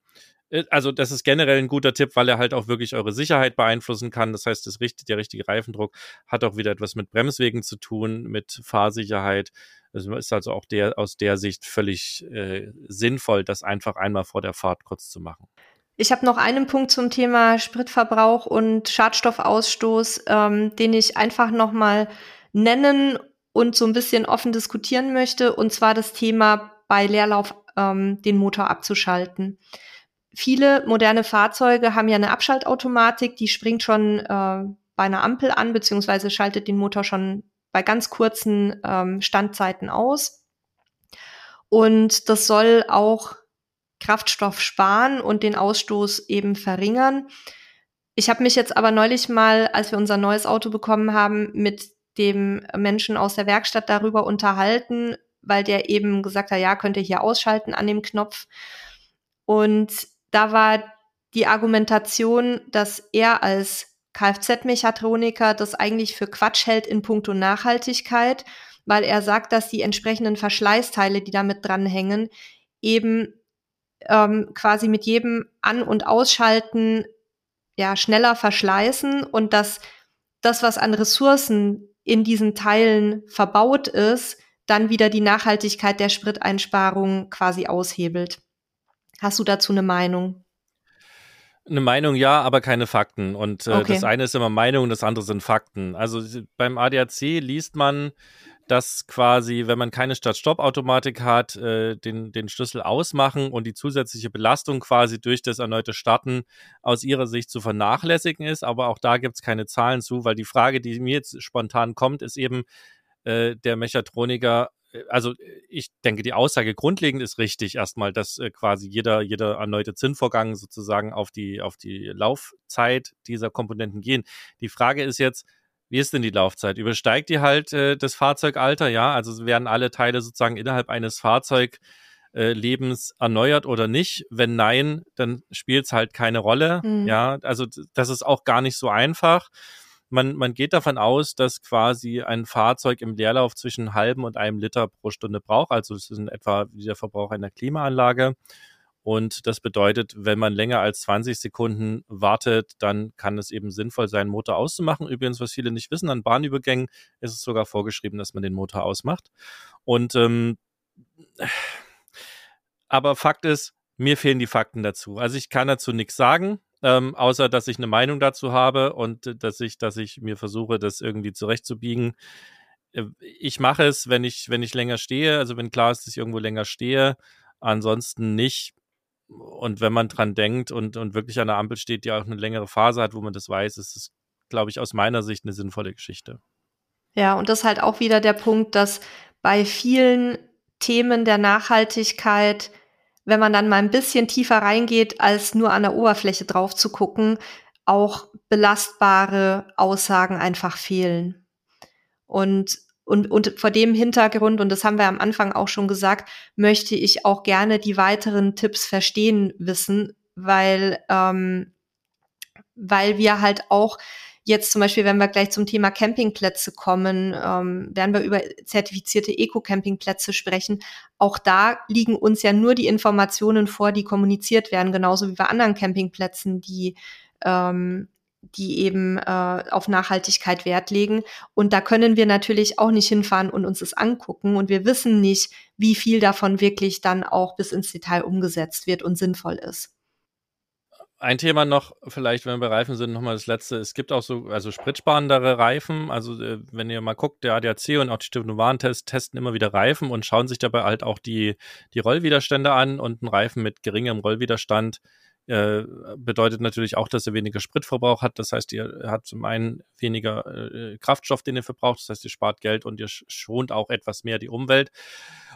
also das ist generell ein guter Tipp, weil er halt auch wirklich eure Sicherheit beeinflussen kann. Das heißt, das, der richtige Reifendruck hat auch wieder etwas mit Bremswegen zu tun, mit Fahrsicherheit es ist also auch der aus der Sicht völlig äh, sinnvoll, das einfach einmal vor der Fahrt kurz zu machen. Ich habe noch einen Punkt zum Thema Spritverbrauch und Schadstoffausstoß, ähm, den ich einfach noch mal nennen und so ein bisschen offen diskutieren möchte, und zwar das Thema bei Leerlauf ähm, den Motor abzuschalten. Viele moderne Fahrzeuge haben ja eine Abschaltautomatik, die springt schon äh, bei einer Ampel an, beziehungsweise schaltet den Motor schon bei ganz kurzen ähm, Standzeiten aus. Und das soll auch Kraftstoff sparen und den Ausstoß eben verringern. Ich habe mich jetzt aber neulich mal, als wir unser neues Auto bekommen haben, mit dem Menschen aus der Werkstatt darüber unterhalten, weil der eben gesagt hat, ja, könnt ihr hier ausschalten an dem Knopf. Und da war die Argumentation, dass er als Kfz-Mechatroniker das eigentlich für Quatsch hält in puncto Nachhaltigkeit, weil er sagt, dass die entsprechenden Verschleißteile, die damit dranhängen, eben ähm, quasi mit jedem An- und Ausschalten ja schneller verschleißen und dass das, was an Ressourcen in diesen Teilen verbaut ist, dann wieder die Nachhaltigkeit der Spriteinsparung quasi aushebelt. Hast du dazu eine Meinung? Eine Meinung ja, aber keine Fakten. Und äh, okay. das eine ist immer Meinung, das andere sind Fakten. Also beim ADAC liest man, dass quasi, wenn man keine Start-Stopp-Automatik hat, äh, den, den Schlüssel ausmachen und die zusätzliche Belastung quasi durch das erneute Starten aus ihrer Sicht zu vernachlässigen ist. Aber auch da gibt es keine Zahlen zu, weil die Frage, die mir jetzt spontan kommt, ist eben, äh, der Mechatroniker also ich denke, die Aussage grundlegend ist richtig erstmal, dass äh, quasi jeder, jeder erneute Zinnvorgang sozusagen auf die, auf die Laufzeit dieser Komponenten gehen. Die Frage ist jetzt, wie ist denn die Laufzeit? Übersteigt die halt äh, das Fahrzeugalter? Ja, also werden alle Teile sozusagen innerhalb eines Fahrzeuglebens äh, erneuert oder nicht? Wenn nein, dann spielt es halt keine Rolle. Mhm. Ja, also das ist auch gar nicht so einfach. Man, man geht davon aus, dass quasi ein Fahrzeug im Leerlauf zwischen halben und einem Liter pro Stunde braucht. Also das ist in etwa wie der Verbrauch einer Klimaanlage. Und das bedeutet, wenn man länger als 20 Sekunden wartet, dann kann es eben sinnvoll sein, Motor auszumachen. Übrigens, was viele nicht wissen, an Bahnübergängen ist es sogar vorgeschrieben, dass man den Motor ausmacht. Und ähm, aber Fakt ist, mir fehlen die Fakten dazu. Also ich kann dazu nichts sagen, ähm, außer dass ich eine Meinung dazu habe und dass ich, dass ich mir versuche, das irgendwie zurechtzubiegen. Äh, ich mache es, wenn ich, wenn ich länger stehe, also wenn klar ist, dass ich irgendwo länger stehe. Ansonsten nicht und wenn man dran denkt und, und wirklich an der Ampel steht, die auch eine längere Phase hat, wo man das weiß, ist es, glaube ich, aus meiner Sicht eine sinnvolle Geschichte. Ja, und das ist halt auch wieder der Punkt, dass bei vielen Themen der Nachhaltigkeit, wenn man dann mal ein bisschen tiefer reingeht, als nur an der Oberfläche drauf zu gucken, auch belastbare Aussagen einfach fehlen. Und und, und vor dem Hintergrund, und das haben wir am Anfang auch schon gesagt, möchte ich auch gerne die weiteren Tipps verstehen wissen, weil, ähm, weil wir halt auch jetzt zum Beispiel, wenn wir gleich zum Thema Campingplätze kommen, ähm, werden wir über zertifizierte Eco-Campingplätze sprechen. Auch da liegen uns ja nur die Informationen vor, die kommuniziert werden, genauso wie bei anderen Campingplätzen, die ähm, die eben äh, auf Nachhaltigkeit Wert legen. Und da können wir natürlich auch nicht hinfahren und uns das angucken. Und wir wissen nicht, wie viel davon wirklich dann auch bis ins Detail umgesetzt wird und sinnvoll ist. Ein Thema noch, vielleicht, wenn wir bei Reifen sind, nochmal das letzte. Es gibt auch so, also spritsparendere Reifen. Also, äh, wenn ihr mal guckt, der ADAC und auch die Stiftung Warentest testen immer wieder Reifen und schauen sich dabei halt auch die, die Rollwiderstände an und ein Reifen mit geringem Rollwiderstand äh, bedeutet natürlich auch, dass er weniger Spritverbrauch hat. Das heißt, ihr habt zum einen weniger äh, Kraftstoff, den ihr verbraucht. Das heißt, ihr spart Geld und ihr schont auch etwas mehr die Umwelt.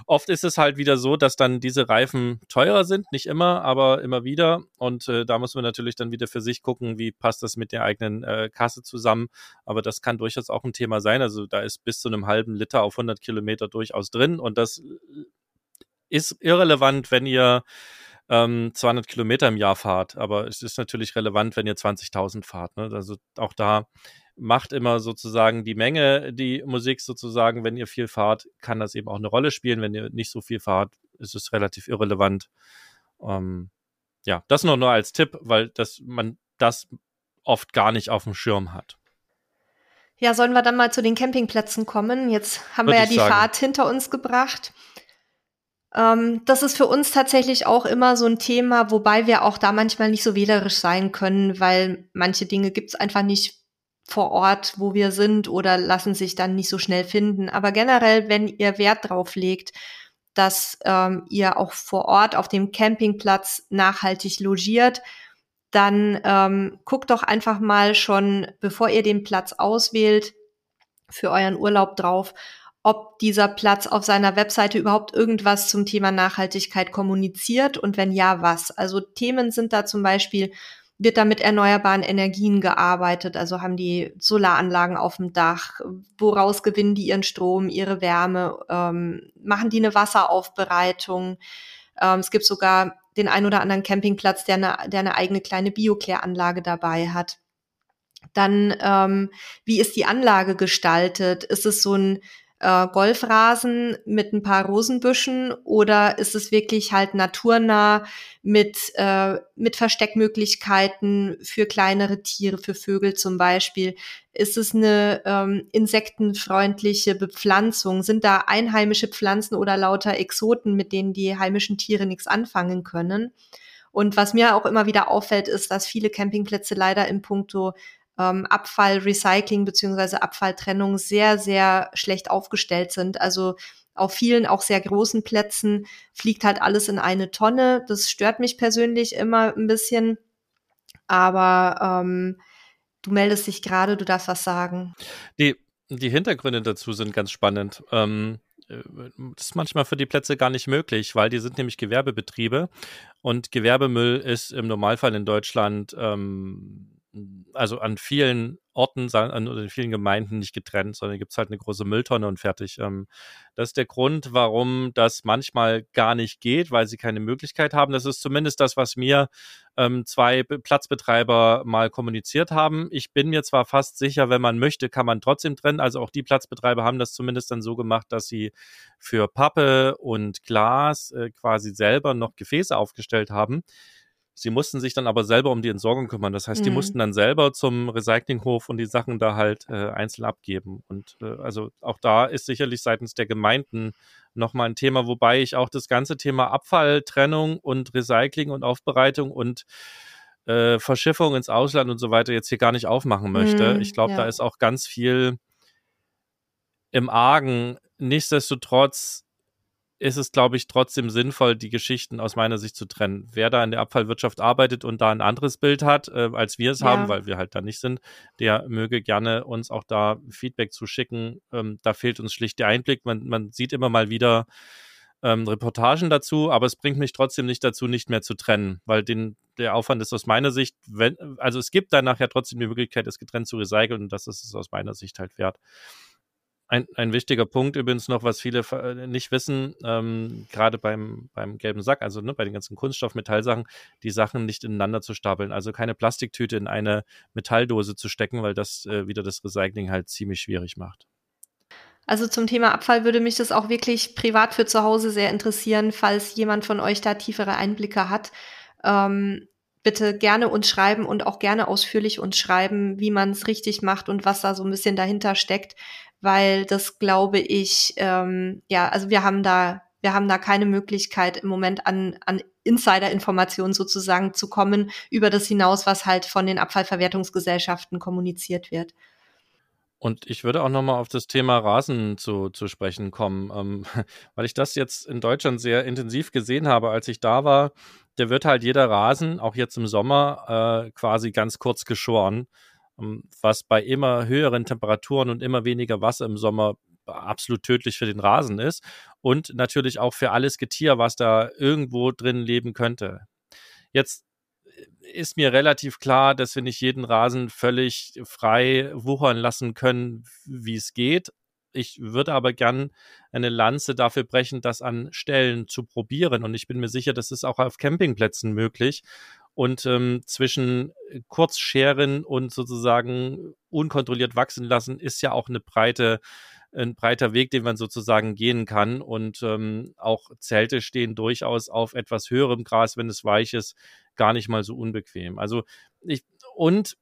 Oft ist es halt wieder so, dass dann diese Reifen teurer sind. Nicht immer, aber immer wieder. Und äh, da muss man natürlich dann wieder für sich gucken, wie passt das mit der eigenen äh, Kasse zusammen. Aber das kann durchaus auch ein Thema sein. Also da ist bis zu einem halben Liter auf 100 Kilometer durchaus drin. Und das ist irrelevant, wenn ihr ähm, 200 Kilometer im Jahr fahrt. Aber es ist natürlich relevant, wenn ihr 20.000 fahrt. Ne? Also auch da macht immer sozusagen die Menge die Musik sozusagen. Wenn ihr viel fahrt, kann das eben auch eine Rolle spielen. Wenn ihr nicht so viel fahrt, ist es relativ irrelevant. Ähm, ja, das nur nur als Tipp, weil das, man das oft gar nicht auf dem Schirm hat. Ja, sollen wir dann mal zu den Campingplätzen kommen? Jetzt haben Würde wir ja die sagen. Fahrt hinter uns gebracht. Ähm, das ist für uns tatsächlich auch immer so ein Thema, wobei wir auch da manchmal nicht so wählerisch sein können, weil manche Dinge gibt's einfach nicht vor Ort, wo wir sind oder lassen sich dann nicht so schnell finden. Aber generell, wenn ihr Wert drauf legt, dass ähm, ihr auch vor Ort auf dem Campingplatz nachhaltig logiert, dann ähm, guckt doch einfach mal schon, bevor ihr den Platz auswählt, für euren Urlaub drauf, ob dieser Platz auf seiner Webseite überhaupt irgendwas zum Thema Nachhaltigkeit kommuniziert und wenn ja, was. Also Themen sind da zum Beispiel, wird da mit erneuerbaren Energien gearbeitet, also haben die Solaranlagen auf dem Dach, woraus gewinnen die ihren Strom, ihre Wärme, ähm, machen die eine Wasseraufbereitung. Ähm, es gibt sogar den ein oder anderen Campingplatz, der eine, der eine eigene kleine Biokläranlage dabei hat. Dann, ähm, wie ist die Anlage gestaltet? Ist es so ein äh, Golfrasen mit ein paar Rosenbüschen oder ist es wirklich halt naturnah mit, äh, mit Versteckmöglichkeiten für kleinere Tiere, für Vögel zum Beispiel? Ist es eine ähm, insektenfreundliche Bepflanzung? Sind da einheimische Pflanzen oder lauter Exoten, mit denen die heimischen Tiere nichts anfangen können? Und was mir auch immer wieder auffällt, ist, dass viele Campingplätze leider im Punkto ähm, Abfallrecycling beziehungsweise Abfalltrennung sehr, sehr schlecht aufgestellt sind. Also auf vielen auch sehr großen Plätzen fliegt halt alles in eine Tonne. Das stört mich persönlich immer ein bisschen. Aber ähm, du meldest dich gerade, du darfst was sagen. Die, die Hintergründe dazu sind ganz spannend. Ähm, äh, das ist manchmal für die Plätze gar nicht möglich, weil die sind nämlich Gewerbebetriebe und Gewerbemüll ist im Normalfall in Deutschland ähm, also an vielen Orten, an in vielen Gemeinden nicht getrennt, sondern gibt es halt eine große Mülltonne und fertig. Ähm, das ist der Grund, warum das manchmal gar nicht geht, weil sie keine Möglichkeit haben. Das ist zumindest das, was mir ähm, zwei Platzbetreiber mal kommuniziert haben. Ich bin mir zwar fast sicher, wenn man möchte, kann man trotzdem trennen. Also auch die Platzbetreiber haben das zumindest dann so gemacht, dass sie für Pappe und Glas äh, quasi selber noch Gefäße aufgestellt haben. Sie mussten sich dann aber selber um die Entsorgung kümmern. Das heißt, mhm. die mussten dann selber zum Recyclinghof und die Sachen da halt äh, einzeln abgeben. Und äh, also auch da ist sicherlich seitens der Gemeinden nochmal ein Thema, wobei ich auch das ganze Thema Abfalltrennung und Recycling und Aufbereitung und äh, Verschiffung ins Ausland und so weiter jetzt hier gar nicht aufmachen möchte. Mhm, ich glaube, ja. da ist auch ganz viel im Argen. Nichtsdestotrotz ist es, glaube ich, trotzdem sinnvoll, die Geschichten aus meiner Sicht zu trennen. Wer da in der Abfallwirtschaft arbeitet und da ein anderes Bild hat, äh, als wir es ja. haben, weil wir halt da nicht sind, der möge gerne uns auch da Feedback zuschicken. Ähm, da fehlt uns schlicht der Einblick. Man, man sieht immer mal wieder ähm, Reportagen dazu, aber es bringt mich trotzdem nicht dazu, nicht mehr zu trennen, weil den, der Aufwand ist aus meiner Sicht, wenn, also es gibt danach ja trotzdem die Möglichkeit, es getrennt zu recyceln und das ist es aus meiner Sicht halt wert. Ein, ein wichtiger Punkt übrigens noch, was viele äh, nicht wissen, ähm, gerade beim, beim gelben Sack, also ne, bei den ganzen Kunststoff-Metallsachen, die Sachen nicht ineinander zu stapeln. Also keine Plastiktüte in eine Metalldose zu stecken, weil das äh, wieder das Recycling halt ziemlich schwierig macht. Also zum Thema Abfall würde mich das auch wirklich privat für zu Hause sehr interessieren, falls jemand von euch da tiefere Einblicke hat. Ähm, bitte gerne uns schreiben und auch gerne ausführlich uns schreiben, wie man es richtig macht und was da so ein bisschen dahinter steckt weil das glaube ich, ähm, ja, also wir haben da, wir haben da keine Möglichkeit im Moment an, an Insider-Informationen sozusagen zu kommen über das hinaus, was halt von den Abfallverwertungsgesellschaften kommuniziert wird. Und ich würde auch nochmal auf das Thema Rasen zu, zu sprechen kommen, ähm, weil ich das jetzt in Deutschland sehr intensiv gesehen habe, als ich da war. Der wird halt jeder Rasen, auch jetzt im Sommer, äh, quasi ganz kurz geschoren. Ähm, was bei immer höheren Temperaturen und immer weniger Wasser im Sommer absolut tödlich für den Rasen ist und natürlich auch für alles Getier, was da irgendwo drin leben könnte. Jetzt äh, ist mir relativ klar, dass wir nicht jeden Rasen völlig frei wuchern lassen können, wie es geht. Ich würde aber gern eine Lanze dafür brechen, das an Stellen zu probieren. Und ich bin mir sicher, das ist auch auf Campingplätzen möglich. Und ähm, zwischen Kurzscheren und sozusagen unkontrolliert wachsen lassen ist ja auch eine breite, ein breiter Weg, den man sozusagen gehen kann. Und ähm, auch Zelte stehen durchaus auf etwas höherem Gras, wenn es weich ist, gar nicht mal so unbequem. Also ich, und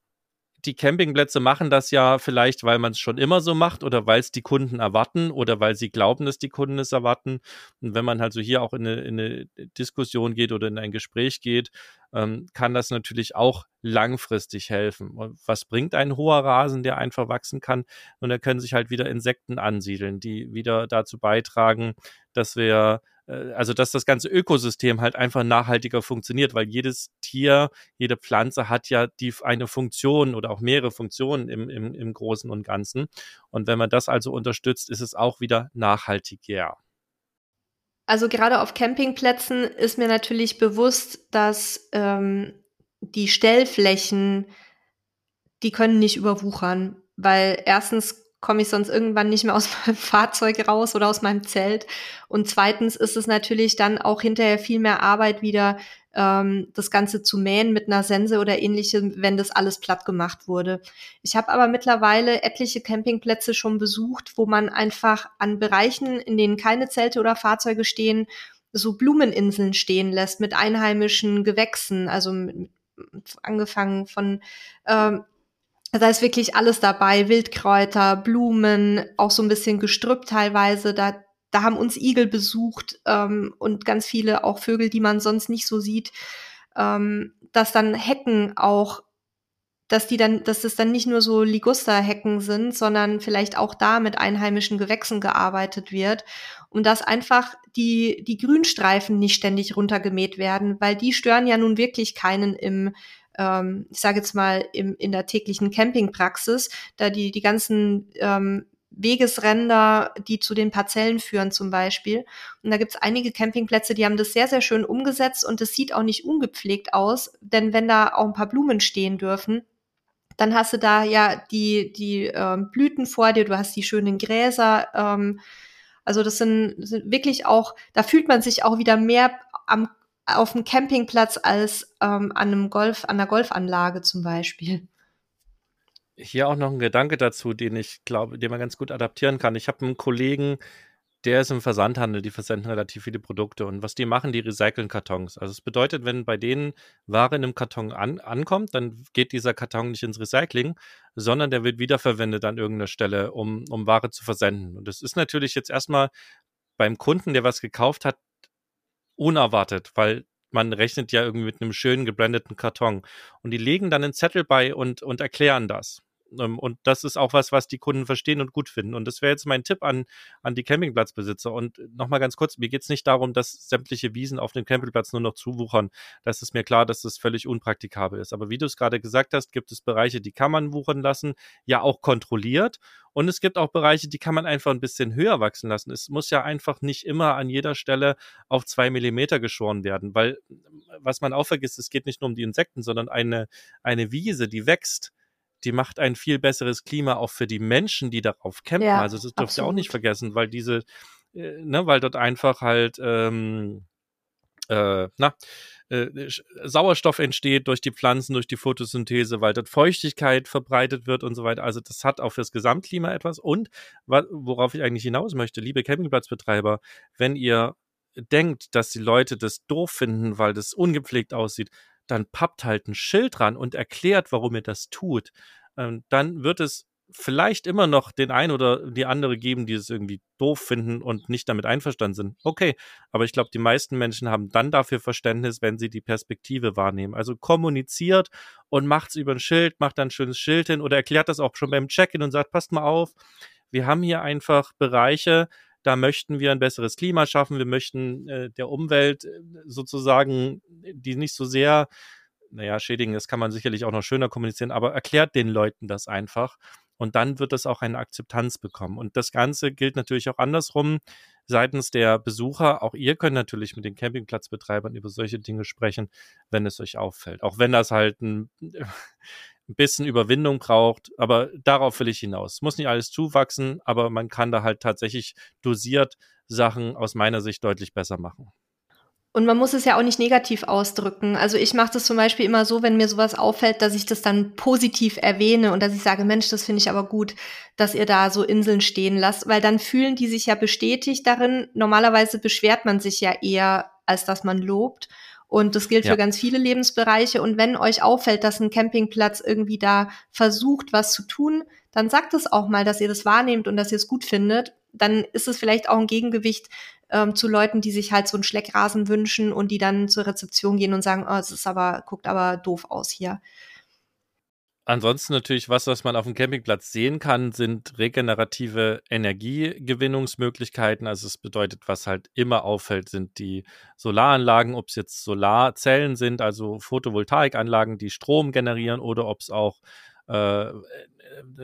die Campingplätze machen das ja vielleicht, weil man es schon immer so macht oder weil es die Kunden erwarten oder weil sie glauben, dass die Kunden es erwarten. Und wenn man halt so hier auch in eine, in eine Diskussion geht oder in ein Gespräch geht, ähm, kann das natürlich auch langfristig helfen. Was bringt ein hoher Rasen, der einfach wachsen kann? Und da können sich halt wieder Insekten ansiedeln, die wieder dazu beitragen, dass wir also dass das ganze Ökosystem halt einfach nachhaltiger funktioniert, weil jedes Tier, jede Pflanze hat ja die eine Funktion oder auch mehrere Funktionen im, im, im Großen und Ganzen. Und wenn man das also unterstützt, ist es auch wieder nachhaltiger. Also gerade auf Campingplätzen ist mir natürlich bewusst, dass ähm, die Stellflächen, die können nicht überwuchern, weil erstens komme ich sonst irgendwann nicht mehr aus meinem Fahrzeug raus oder aus meinem Zelt. Und zweitens ist es natürlich dann auch hinterher viel mehr Arbeit wieder, ähm, das Ganze zu mähen mit einer Sense oder ähnlichem, wenn das alles platt gemacht wurde. Ich habe aber mittlerweile etliche Campingplätze schon besucht, wo man einfach an Bereichen, in denen keine Zelte oder Fahrzeuge stehen, so Blumeninseln stehen lässt mit einheimischen Gewächsen, also mit, angefangen von ähm, da ist wirklich alles dabei, Wildkräuter, Blumen, auch so ein bisschen Gestrüpp teilweise. Da, da haben uns Igel besucht ähm, und ganz viele auch Vögel, die man sonst nicht so sieht. Ähm, dass dann Hecken auch, dass die dann, dass es dann nicht nur so Ligusterhecken sind, sondern vielleicht auch da mit einheimischen Gewächsen gearbeitet wird und dass einfach die, die Grünstreifen nicht ständig runtergemäht werden, weil die stören ja nun wirklich keinen im ähm, ich sage jetzt mal, im, in der täglichen Campingpraxis, da die, die ganzen ähm, Wegesränder, die zu den Parzellen führen zum Beispiel. Und da gibt es einige Campingplätze, die haben das sehr, sehr schön umgesetzt und es sieht auch nicht ungepflegt aus, denn wenn da auch ein paar Blumen stehen dürfen, dann hast du da ja die, die ähm, Blüten vor dir, du hast die schönen Gräser. Ähm, also das sind, sind wirklich auch, da fühlt man sich auch wieder mehr am auf dem Campingplatz als ähm, an einem Golf, an einer Golfanlage zum Beispiel. Hier auch noch ein Gedanke dazu, den ich glaube, den man ganz gut adaptieren kann. Ich habe einen Kollegen, der ist im Versandhandel, die versenden relativ viele Produkte und was die machen, die recyceln Kartons. Also es bedeutet, wenn bei denen Ware in einem Karton an, ankommt, dann geht dieser Karton nicht ins Recycling, sondern der wird wiederverwendet an irgendeiner Stelle, um, um Ware zu versenden. Und das ist natürlich jetzt erstmal beim Kunden, der was gekauft hat, unerwartet, weil man rechnet ja irgendwie mit einem schönen geblendeten Karton. Und die legen dann einen Zettel bei und, und erklären das. Ähm, und das ist auch was, was die Kunden verstehen und gut finden. Und das wäre jetzt mein Tipp an, an die Campingplatzbesitzer. Und nochmal ganz kurz, mir geht es nicht darum, dass sämtliche Wiesen auf dem Campingplatz nur noch zuwuchern. Das ist mir klar, dass das völlig unpraktikabel ist. Aber wie du es gerade gesagt hast, gibt es Bereiche, die kann man wuchern lassen, ja auch kontrolliert. Und es gibt auch Bereiche, die kann man einfach ein bisschen höher wachsen lassen. Es muss ja einfach nicht immer an jeder Stelle auf zwei Millimeter geschoren werden, weil was man auch vergisst, es geht nicht nur um die Insekten, sondern eine, eine Wiese, die wächst, die macht ein viel besseres Klima auch für die Menschen, die darauf campen. Ja, also das dürft ihr auch nicht vergessen, weil diese, äh, ne, weil dort einfach halt, ähm, äh, na, äh, Sauerstoff entsteht durch die Pflanzen, durch die Photosynthese, weil dort Feuchtigkeit verbreitet wird und so weiter. Also das hat auch fürs Gesamtklima etwas. Und worauf ich eigentlich hinaus möchte, liebe Campingplatzbetreiber, wenn ihr denkt, dass die Leute das doof finden, weil das ungepflegt aussieht, dann pappt halt ein Schild dran und erklärt, warum ihr das tut. Ähm, dann wird es vielleicht immer noch den einen oder die andere geben, die es irgendwie doof finden und nicht damit einverstanden sind. Okay, aber ich glaube, die meisten Menschen haben dann dafür Verständnis, wenn sie die Perspektive wahrnehmen. Also kommuniziert und macht's über ein Schild, macht dann ein schönes Schild hin oder erklärt das auch schon beim Check-in und sagt, passt mal auf, wir haben hier einfach Bereiche, da möchten wir ein besseres Klima schaffen. Wir möchten äh, der Umwelt äh, sozusagen, die nicht so sehr, naja, schädigen, das kann man sicherlich auch noch schöner kommunizieren, aber erklärt den Leuten das einfach. Und dann wird es auch eine Akzeptanz bekommen. Und das Ganze gilt natürlich auch andersrum seitens der Besucher. Auch ihr könnt natürlich mit den Campingplatzbetreibern über solche Dinge sprechen, wenn es euch auffällt. Auch wenn das halt ein, ein bisschen Überwindung braucht, aber darauf will ich hinaus. Muss nicht alles zuwachsen, aber man kann da halt tatsächlich dosiert Sachen aus meiner Sicht deutlich besser machen. Und man muss es ja auch nicht negativ ausdrücken. Also ich mache das zum Beispiel immer so, wenn mir sowas auffällt, dass ich das dann positiv erwähne und dass ich sage, Mensch, das finde ich aber gut, dass ihr da so Inseln stehen lasst, weil dann fühlen die sich ja bestätigt darin. Normalerweise beschwert man sich ja eher, als dass man lobt. Und das gilt ja. für ganz viele Lebensbereiche. Und wenn euch auffällt, dass ein Campingplatz irgendwie da versucht, was zu tun, dann sagt es auch mal, dass ihr das wahrnehmt und dass ihr es gut findet. Dann ist es vielleicht auch ein Gegengewicht ähm, zu Leuten, die sich halt so einen Schleckrasen wünschen und die dann zur Rezeption gehen und sagen, oh, es ist aber, guckt aber doof aus hier. Ansonsten natürlich was, was man auf dem Campingplatz sehen kann, sind regenerative Energiegewinnungsmöglichkeiten. Also es bedeutet, was halt immer auffällt, sind die Solaranlagen, ob es jetzt Solarzellen sind, also Photovoltaikanlagen, die Strom generieren oder ob es auch äh,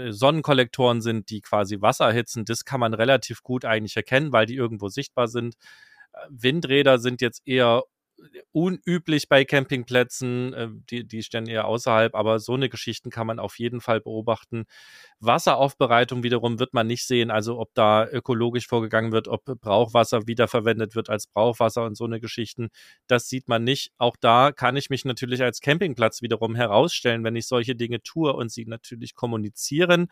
Sonnenkollektoren sind, die quasi Wasser erhitzen. Das kann man relativ gut eigentlich erkennen, weil die irgendwo sichtbar sind. Windräder sind jetzt eher unüblich bei Campingplätzen, äh, die, die stehen eher außerhalb, aber so eine Geschichten kann man auf jeden Fall beobachten. Wasseraufbereitung wiederum wird man nicht sehen, also ob da ökologisch vorgegangen wird, ob Brauchwasser wiederverwendet wird als Brauchwasser und so eine Geschichten, das sieht man nicht. Auch da kann ich mich natürlich als Campingplatz wiederum herausstellen, wenn ich solche Dinge tue und sie natürlich kommunizieren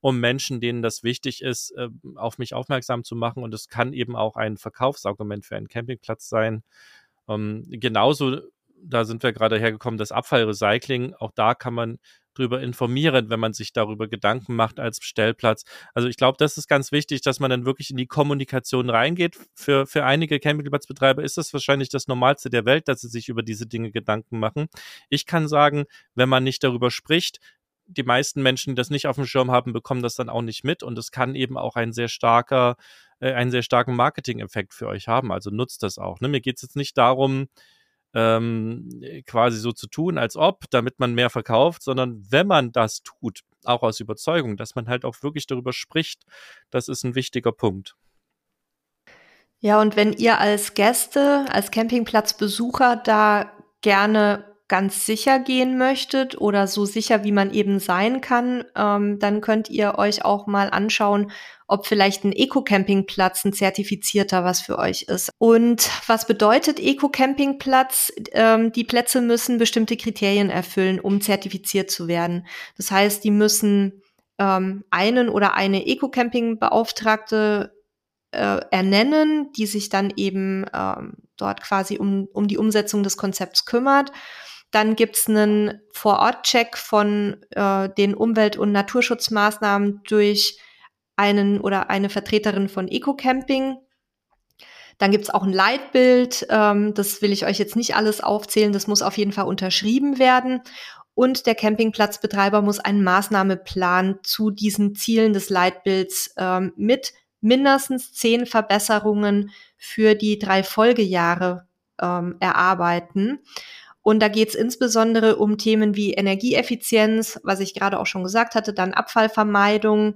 um Menschen, denen das wichtig ist, äh, auf mich aufmerksam zu machen. Und es kann eben auch ein Verkaufsargument für einen Campingplatz sein. Ähm, genauso, da sind wir gerade hergekommen, das Abfallrecycling, auch da kann man drüber informieren, wenn man sich darüber Gedanken macht als Stellplatz. Also ich glaube, das ist ganz wichtig, dass man dann wirklich in die Kommunikation reingeht. Für, für einige Campingplatzbetreiber ist das wahrscheinlich das Normalste der Welt, dass sie sich über diese Dinge Gedanken machen. Ich kann sagen, wenn man nicht darüber spricht, die meisten Menschen, die das nicht auf dem Schirm haben, bekommen das dann auch nicht mit und es kann eben auch ein sehr starker äh, einen sehr starken Marketing-Effekt für euch haben. Also nutzt das auch. Ne? Mir geht es jetzt nicht darum, ähm, quasi so zu tun, als ob, damit man mehr verkauft, sondern wenn man das tut, auch aus Überzeugung, dass man halt auch wirklich darüber spricht, das ist ein wichtiger Punkt. Ja, und wenn ihr als Gäste, als Campingplatzbesucher da gerne ganz sicher gehen möchtet oder so sicher, wie man eben sein kann, ähm, dann könnt ihr euch auch mal anschauen, ob vielleicht ein Eco-Campingplatz ein zertifizierter was für euch ist. Und was bedeutet Eco-Campingplatz? Ähm, die Plätze müssen bestimmte Kriterien erfüllen, um zertifiziert zu werden. Das heißt, die müssen ähm, einen oder eine Eco-Camping-Beauftragte äh, ernennen, die sich dann eben ähm, dort quasi um, um die Umsetzung des Konzepts kümmert. Dann gibt's einen Vor-Ort-Check von äh, den Umwelt- und Naturschutzmaßnahmen durch einen oder eine Vertreterin von Eco-Camping. Dann gibt's auch ein Leitbild. Ähm, das will ich euch jetzt nicht alles aufzählen. Das muss auf jeden Fall unterschrieben werden. Und der Campingplatzbetreiber muss einen Maßnahmeplan zu diesen Zielen des Leitbilds ähm, mit mindestens zehn Verbesserungen für die drei Folgejahre ähm, erarbeiten. Und da geht es insbesondere um Themen wie Energieeffizienz, was ich gerade auch schon gesagt hatte, dann Abfallvermeidung,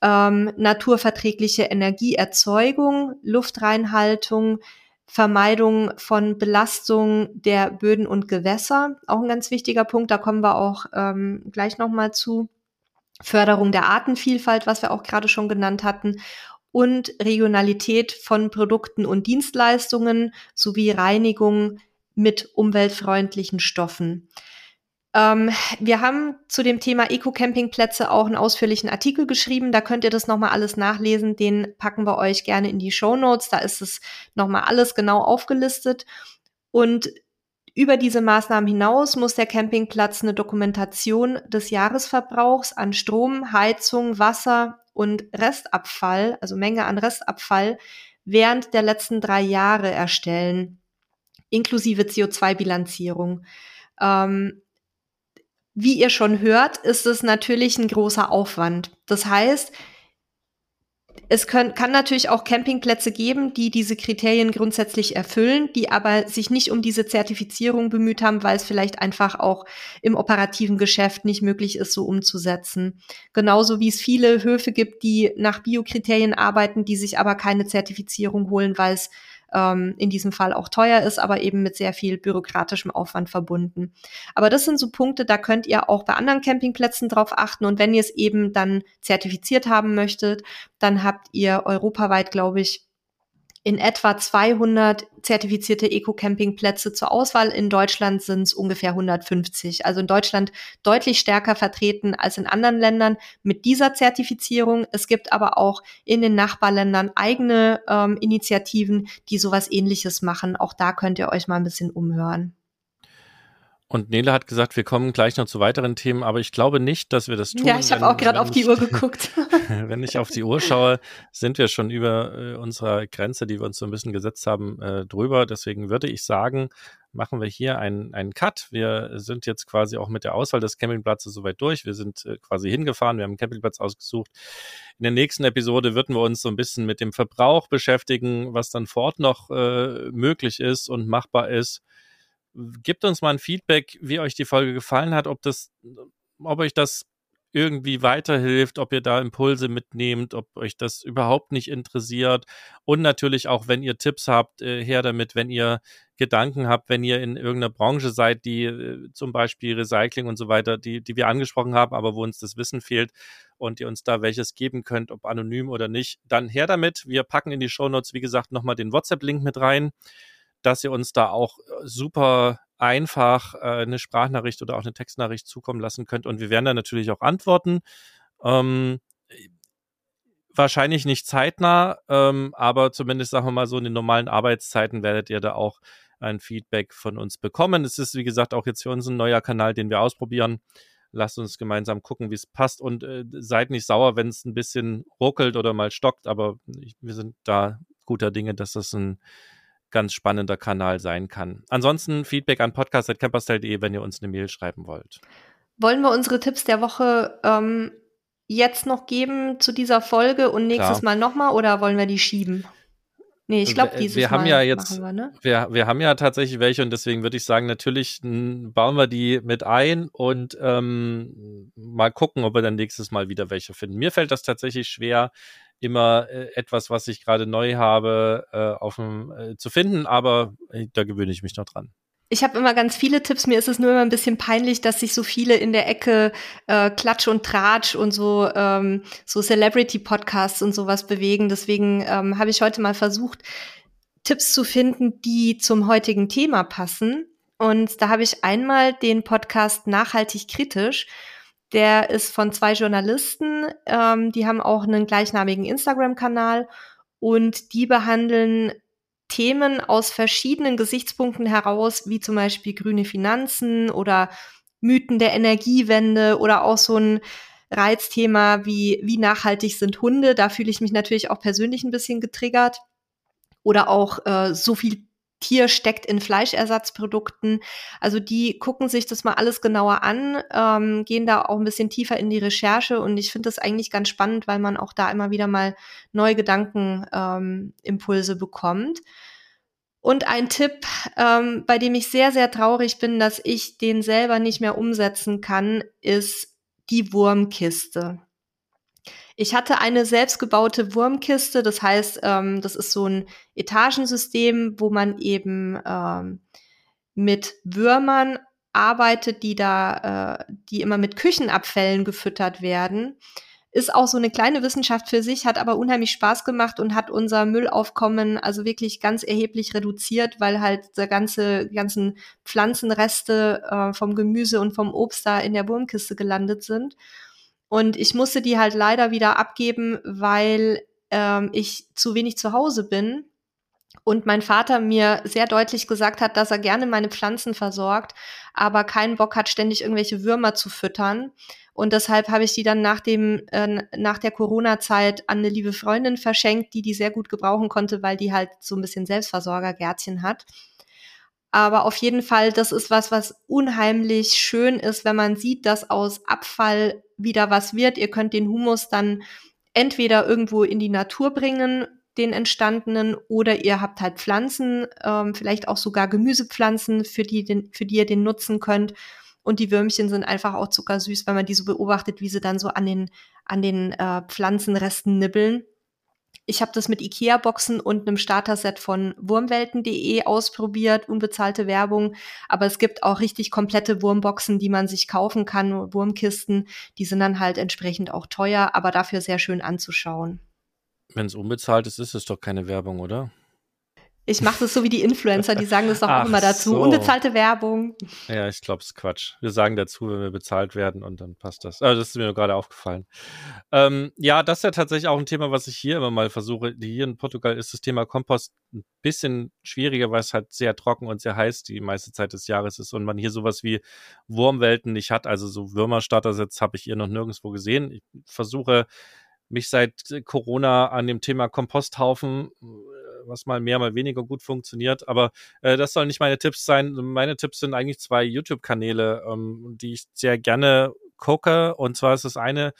ähm, naturverträgliche Energieerzeugung, Luftreinhaltung, Vermeidung von Belastung der Böden und Gewässer, auch ein ganz wichtiger Punkt, da kommen wir auch ähm, gleich nochmal zu. Förderung der Artenvielfalt, was wir auch gerade schon genannt hatten, und Regionalität von Produkten und Dienstleistungen sowie Reinigung mit umweltfreundlichen Stoffen. Ähm, wir haben zu dem Thema Eco-Campingplätze auch einen ausführlichen Artikel geschrieben. Da könnt ihr das nochmal alles nachlesen. Den packen wir euch gerne in die Show Notes. Da ist es nochmal alles genau aufgelistet. Und über diese Maßnahmen hinaus muss der Campingplatz eine Dokumentation des Jahresverbrauchs an Strom, Heizung, Wasser und Restabfall, also Menge an Restabfall, während der letzten drei Jahre erstellen inklusive CO2-Bilanzierung. Ähm, wie ihr schon hört, ist es natürlich ein großer Aufwand. Das heißt, es können, kann natürlich auch Campingplätze geben, die diese Kriterien grundsätzlich erfüllen, die aber sich nicht um diese Zertifizierung bemüht haben, weil es vielleicht einfach auch im operativen Geschäft nicht möglich ist, so umzusetzen. Genauso wie es viele Höfe gibt, die nach Biokriterien arbeiten, die sich aber keine Zertifizierung holen, weil es ähm, in diesem Fall auch teuer ist, aber eben mit sehr viel bürokratischem Aufwand verbunden. Aber das sind so Punkte, da könnt ihr auch bei anderen Campingplätzen drauf achten. Und wenn ihr es eben dann zertifiziert haben möchtet, dann habt ihr europaweit, glaube ich, in etwa 200 zertifizierte Eco-Campingplätze zur Auswahl. In Deutschland sind es ungefähr 150. Also in Deutschland deutlich stärker vertreten als in anderen Ländern mit dieser Zertifizierung. Es gibt aber auch in den Nachbarländern eigene ähm, Initiativen, die sowas ähnliches machen. Auch da könnt ihr euch mal ein bisschen umhören. Und Nele hat gesagt, wir kommen gleich noch zu weiteren Themen, aber ich glaube nicht, dass wir das tun. Ja, ich habe auch gerade auf die Uhr geguckt. wenn ich auf die Uhr schaue, sind wir schon über äh, unserer Grenze, die wir uns so ein bisschen gesetzt haben, äh, drüber. Deswegen würde ich sagen, machen wir hier einen, einen Cut. Wir sind jetzt quasi auch mit der Auswahl des Campingplatzes soweit durch. Wir sind äh, quasi hingefahren, wir haben einen Campingplatz ausgesucht. In der nächsten Episode würden wir uns so ein bisschen mit dem Verbrauch beschäftigen, was dann vor Ort noch äh, möglich ist und machbar ist gebt uns mal ein Feedback, wie euch die Folge gefallen hat, ob das, ob euch das irgendwie weiterhilft, ob ihr da Impulse mitnehmt, ob euch das überhaupt nicht interessiert. Und natürlich auch, wenn ihr Tipps habt, äh, her damit, wenn ihr Gedanken habt, wenn ihr in irgendeiner Branche seid, die äh, zum Beispiel Recycling und so weiter, die, die wir angesprochen haben, aber wo uns das Wissen fehlt und ihr uns da welches geben könnt, ob anonym oder nicht, dann her damit. Wir packen in die Shownotes, wie gesagt, nochmal den WhatsApp-Link mit rein dass ihr uns da auch äh, super einfach äh, eine Sprachnachricht oder auch eine Textnachricht zukommen lassen könnt. Und wir werden da natürlich auch antworten. Ähm, wahrscheinlich nicht zeitnah, ähm, aber zumindest sagen wir mal so in den normalen Arbeitszeiten werdet ihr da auch ein Feedback von uns bekommen. Es ist, wie gesagt, auch jetzt für uns ein neuer Kanal, den wir ausprobieren. Lasst uns gemeinsam gucken, wie es passt und äh, seid nicht sauer, wenn es ein bisschen ruckelt oder mal stockt, aber ich, wir sind da guter Dinge, dass das ein ganz spannender Kanal sein kann. Ansonsten Feedback an podcast.camperstyle.de, wenn ihr uns eine Mail schreiben wollt. Wollen wir unsere Tipps der Woche ähm, jetzt noch geben zu dieser Folge und nächstes Klar. Mal nochmal oder wollen wir die schieben? Nee, ich glaube, dieses wir haben Mal ja jetzt, wir, ne? wir, wir haben ja tatsächlich welche und deswegen würde ich sagen, natürlich bauen wir die mit ein und ähm, mal gucken, ob wir dann nächstes Mal wieder welche finden. Mir fällt das tatsächlich schwer, immer äh, etwas, was ich gerade neu habe, äh, auf dem, äh, zu finden, aber da gewöhne ich mich noch dran. Ich habe immer ganz viele Tipps. Mir ist es nur immer ein bisschen peinlich, dass sich so viele in der Ecke äh, Klatsch und Tratsch und so ähm, so Celebrity-Podcasts und sowas bewegen. Deswegen ähm, habe ich heute mal versucht, Tipps zu finden, die zum heutigen Thema passen. Und da habe ich einmal den Podcast Nachhaltig kritisch. Der ist von zwei Journalisten, ähm, die haben auch einen gleichnamigen Instagram-Kanal und die behandeln Themen aus verschiedenen Gesichtspunkten heraus, wie zum Beispiel grüne Finanzen oder Mythen der Energiewende oder auch so ein Reizthema wie, wie nachhaltig sind Hunde. Da fühle ich mich natürlich auch persönlich ein bisschen getriggert. Oder auch äh, so viel Tier steckt in Fleischersatzprodukten. Also die gucken sich das mal alles genauer an, ähm, gehen da auch ein bisschen tiefer in die Recherche und ich finde das eigentlich ganz spannend, weil man auch da immer wieder mal neue Gedankenimpulse ähm, bekommt. Und ein Tipp, ähm, bei dem ich sehr, sehr traurig bin, dass ich den selber nicht mehr umsetzen kann, ist die Wurmkiste. Ich hatte eine selbstgebaute Wurmkiste, das heißt, ähm, das ist so ein Etagensystem, wo man eben ähm, mit Würmern arbeitet, die da, äh, die immer mit Küchenabfällen gefüttert werden. Ist auch so eine kleine Wissenschaft für sich, hat aber unheimlich Spaß gemacht und hat unser Müllaufkommen also wirklich ganz erheblich reduziert, weil halt der ganze, ganzen Pflanzenreste äh, vom Gemüse und vom Obst da in der Wurmkiste gelandet sind. Und ich musste die halt leider wieder abgeben, weil ähm, ich zu wenig zu Hause bin. Und mein Vater mir sehr deutlich gesagt hat, dass er gerne meine Pflanzen versorgt, aber keinen Bock hat, ständig irgendwelche Würmer zu füttern. Und deshalb habe ich die dann nach dem äh, nach der Corona-Zeit an eine liebe Freundin verschenkt, die die sehr gut gebrauchen konnte, weil die halt so ein bisschen Selbstversorgergärtchen hat. Aber auf jeden Fall, das ist was, was unheimlich schön ist, wenn man sieht, dass aus Abfall wieder was wird. Ihr könnt den Humus dann entweder irgendwo in die Natur bringen, den entstandenen, oder ihr habt halt Pflanzen, ähm, vielleicht auch sogar Gemüsepflanzen, für die, den, für die ihr den nutzen könnt. Und die Würmchen sind einfach auch zuckersüß, wenn man die so beobachtet, wie sie dann so an den, an den äh, Pflanzenresten nibbeln. Ich habe das mit IKEA-Boxen und einem Starter-Set von wurmwelten.de ausprobiert, unbezahlte Werbung. Aber es gibt auch richtig komplette Wurmboxen, die man sich kaufen kann, Wurmkisten. Die sind dann halt entsprechend auch teuer, aber dafür sehr schön anzuschauen. Wenn es unbezahlt ist, ist es doch keine Werbung, oder? Ich mache das so wie die Influencer, die sagen das auch, auch immer dazu. So. Unbezahlte Werbung. Ja, ich glaube, es ist Quatsch. Wir sagen dazu, wenn wir bezahlt werden und dann passt das. Also das ist mir gerade aufgefallen. Ähm, ja, das ist ja tatsächlich auch ein Thema, was ich hier immer mal versuche. Hier in Portugal ist das Thema Kompost ein bisschen schwieriger, weil es halt sehr trocken und sehr heiß die meiste Zeit des Jahres ist und man hier sowas wie Wurmwelten nicht hat. Also so Würmerstartersitz habe ich hier noch nirgendwo gesehen. Ich versuche mich seit Corona an dem Thema Komposthaufen was mal mehr, mal weniger gut funktioniert. Aber äh, das sollen nicht meine Tipps sein. Meine Tipps sind eigentlich zwei YouTube-Kanäle, ähm, die ich sehr gerne gucke. Und zwar ist das eine,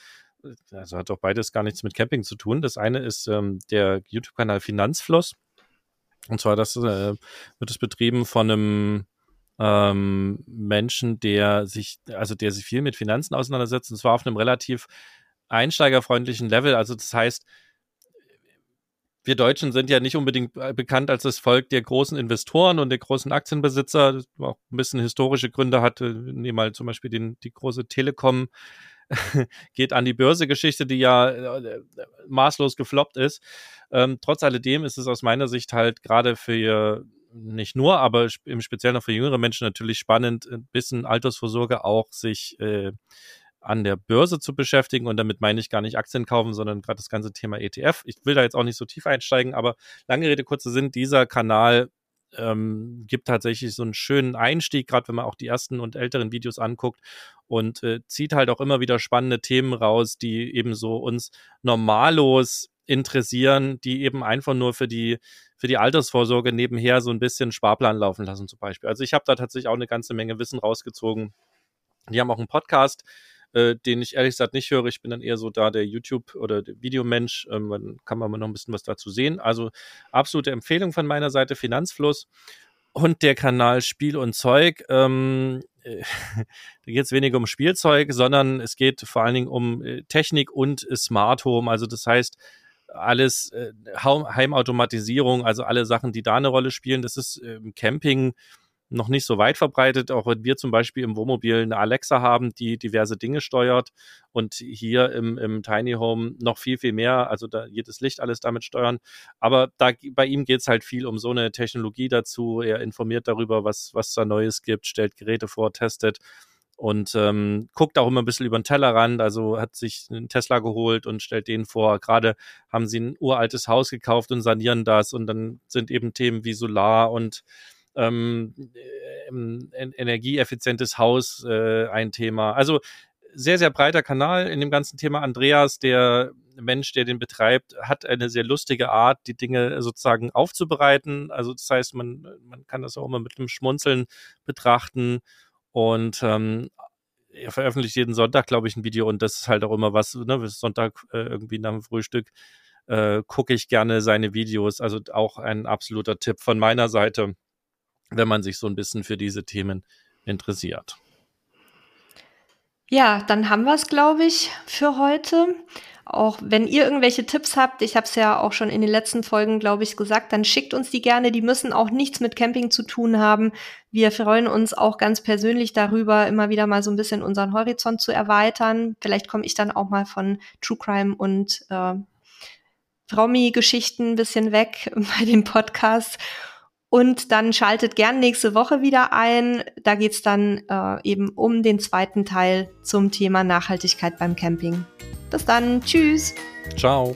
also hat auch beides gar nichts mit Camping zu tun. Das eine ist ähm, der YouTube-Kanal Finanzfluss. Und zwar das äh, wird es betrieben von einem ähm, Menschen, der sich, also der sich viel mit Finanzen auseinandersetzt, und zwar auf einem relativ einsteigerfreundlichen Level. Also das heißt, wir Deutschen sind ja nicht unbedingt äh, bekannt als das Volk der großen Investoren und der großen Aktienbesitzer, das auch ein bisschen historische Gründe hatte. Nehmen mal zum Beispiel den, die große Telekom geht an die Börse-Geschichte, die ja äh, maßlos gefloppt ist. Ähm, trotz alledem ist es aus meiner Sicht halt gerade für nicht nur, aber im Speziellen auch für jüngere Menschen natürlich spannend, ein bisschen Altersvorsorge auch sich äh, an der Börse zu beschäftigen. Und damit meine ich gar nicht Aktien kaufen, sondern gerade das ganze Thema ETF. Ich will da jetzt auch nicht so tief einsteigen, aber lange Rede, kurzer Sinn, dieser Kanal ähm, gibt tatsächlich so einen schönen Einstieg, gerade wenn man auch die ersten und älteren Videos anguckt und äh, zieht halt auch immer wieder spannende Themen raus, die eben so uns normallos interessieren, die eben einfach nur für die für die Altersvorsorge nebenher so ein bisschen Sparplan laufen lassen zum Beispiel. Also ich habe da tatsächlich auch eine ganze Menge Wissen rausgezogen. Die haben auch einen Podcast, äh, den ich ehrlich gesagt nicht höre. Ich bin dann eher so da der YouTube- oder der Videomensch. Ähm, dann kann man mal noch ein bisschen was dazu sehen. Also absolute Empfehlung von meiner Seite, Finanzfluss. Und der Kanal Spiel und Zeug. Ähm, äh, da geht es weniger um Spielzeug, sondern es geht vor allen Dingen um äh, Technik und Smart Home. Also das heißt, alles äh, Heimautomatisierung, also alle Sachen, die da eine Rolle spielen. Das ist im Camping noch nicht so weit verbreitet, auch wenn wir zum Beispiel im Wohnmobil eine Alexa haben, die diverse Dinge steuert und hier im, im Tiny Home noch viel, viel mehr, also da jedes Licht alles damit steuern. Aber da, bei ihm geht es halt viel um so eine Technologie dazu. Er informiert darüber, was, was da Neues gibt, stellt Geräte vor, testet und ähm, guckt auch immer ein bisschen über den Tellerrand, also hat sich einen Tesla geholt und stellt den vor. Gerade haben sie ein uraltes Haus gekauft und sanieren das und dann sind eben Themen wie Solar und ähm, energieeffizientes Haus äh, ein Thema. Also sehr, sehr breiter Kanal in dem ganzen Thema. Andreas, der Mensch, der den betreibt, hat eine sehr lustige Art, die Dinge sozusagen aufzubereiten. Also das heißt, man, man kann das auch immer mit einem Schmunzeln betrachten. Und ähm, er veröffentlicht jeden Sonntag, glaube ich, ein Video und das ist halt auch immer was, ne, Sonntag äh, irgendwie nach dem Frühstück äh, gucke ich gerne seine Videos. Also auch ein absoluter Tipp von meiner Seite wenn man sich so ein bisschen für diese Themen interessiert. Ja, dann haben wir es, glaube ich, für heute. Auch wenn ihr irgendwelche Tipps habt, ich habe es ja auch schon in den letzten Folgen, glaube ich, gesagt, dann schickt uns die gerne. Die müssen auch nichts mit Camping zu tun haben. Wir freuen uns auch ganz persönlich darüber, immer wieder mal so ein bisschen unseren Horizont zu erweitern. Vielleicht komme ich dann auch mal von True Crime und äh, Promi-Geschichten ein bisschen weg bei dem Podcast und dann schaltet gern nächste Woche wieder ein. Da geht's dann äh, eben um den zweiten Teil zum Thema Nachhaltigkeit beim Camping. Bis dann. Tschüss. Ciao.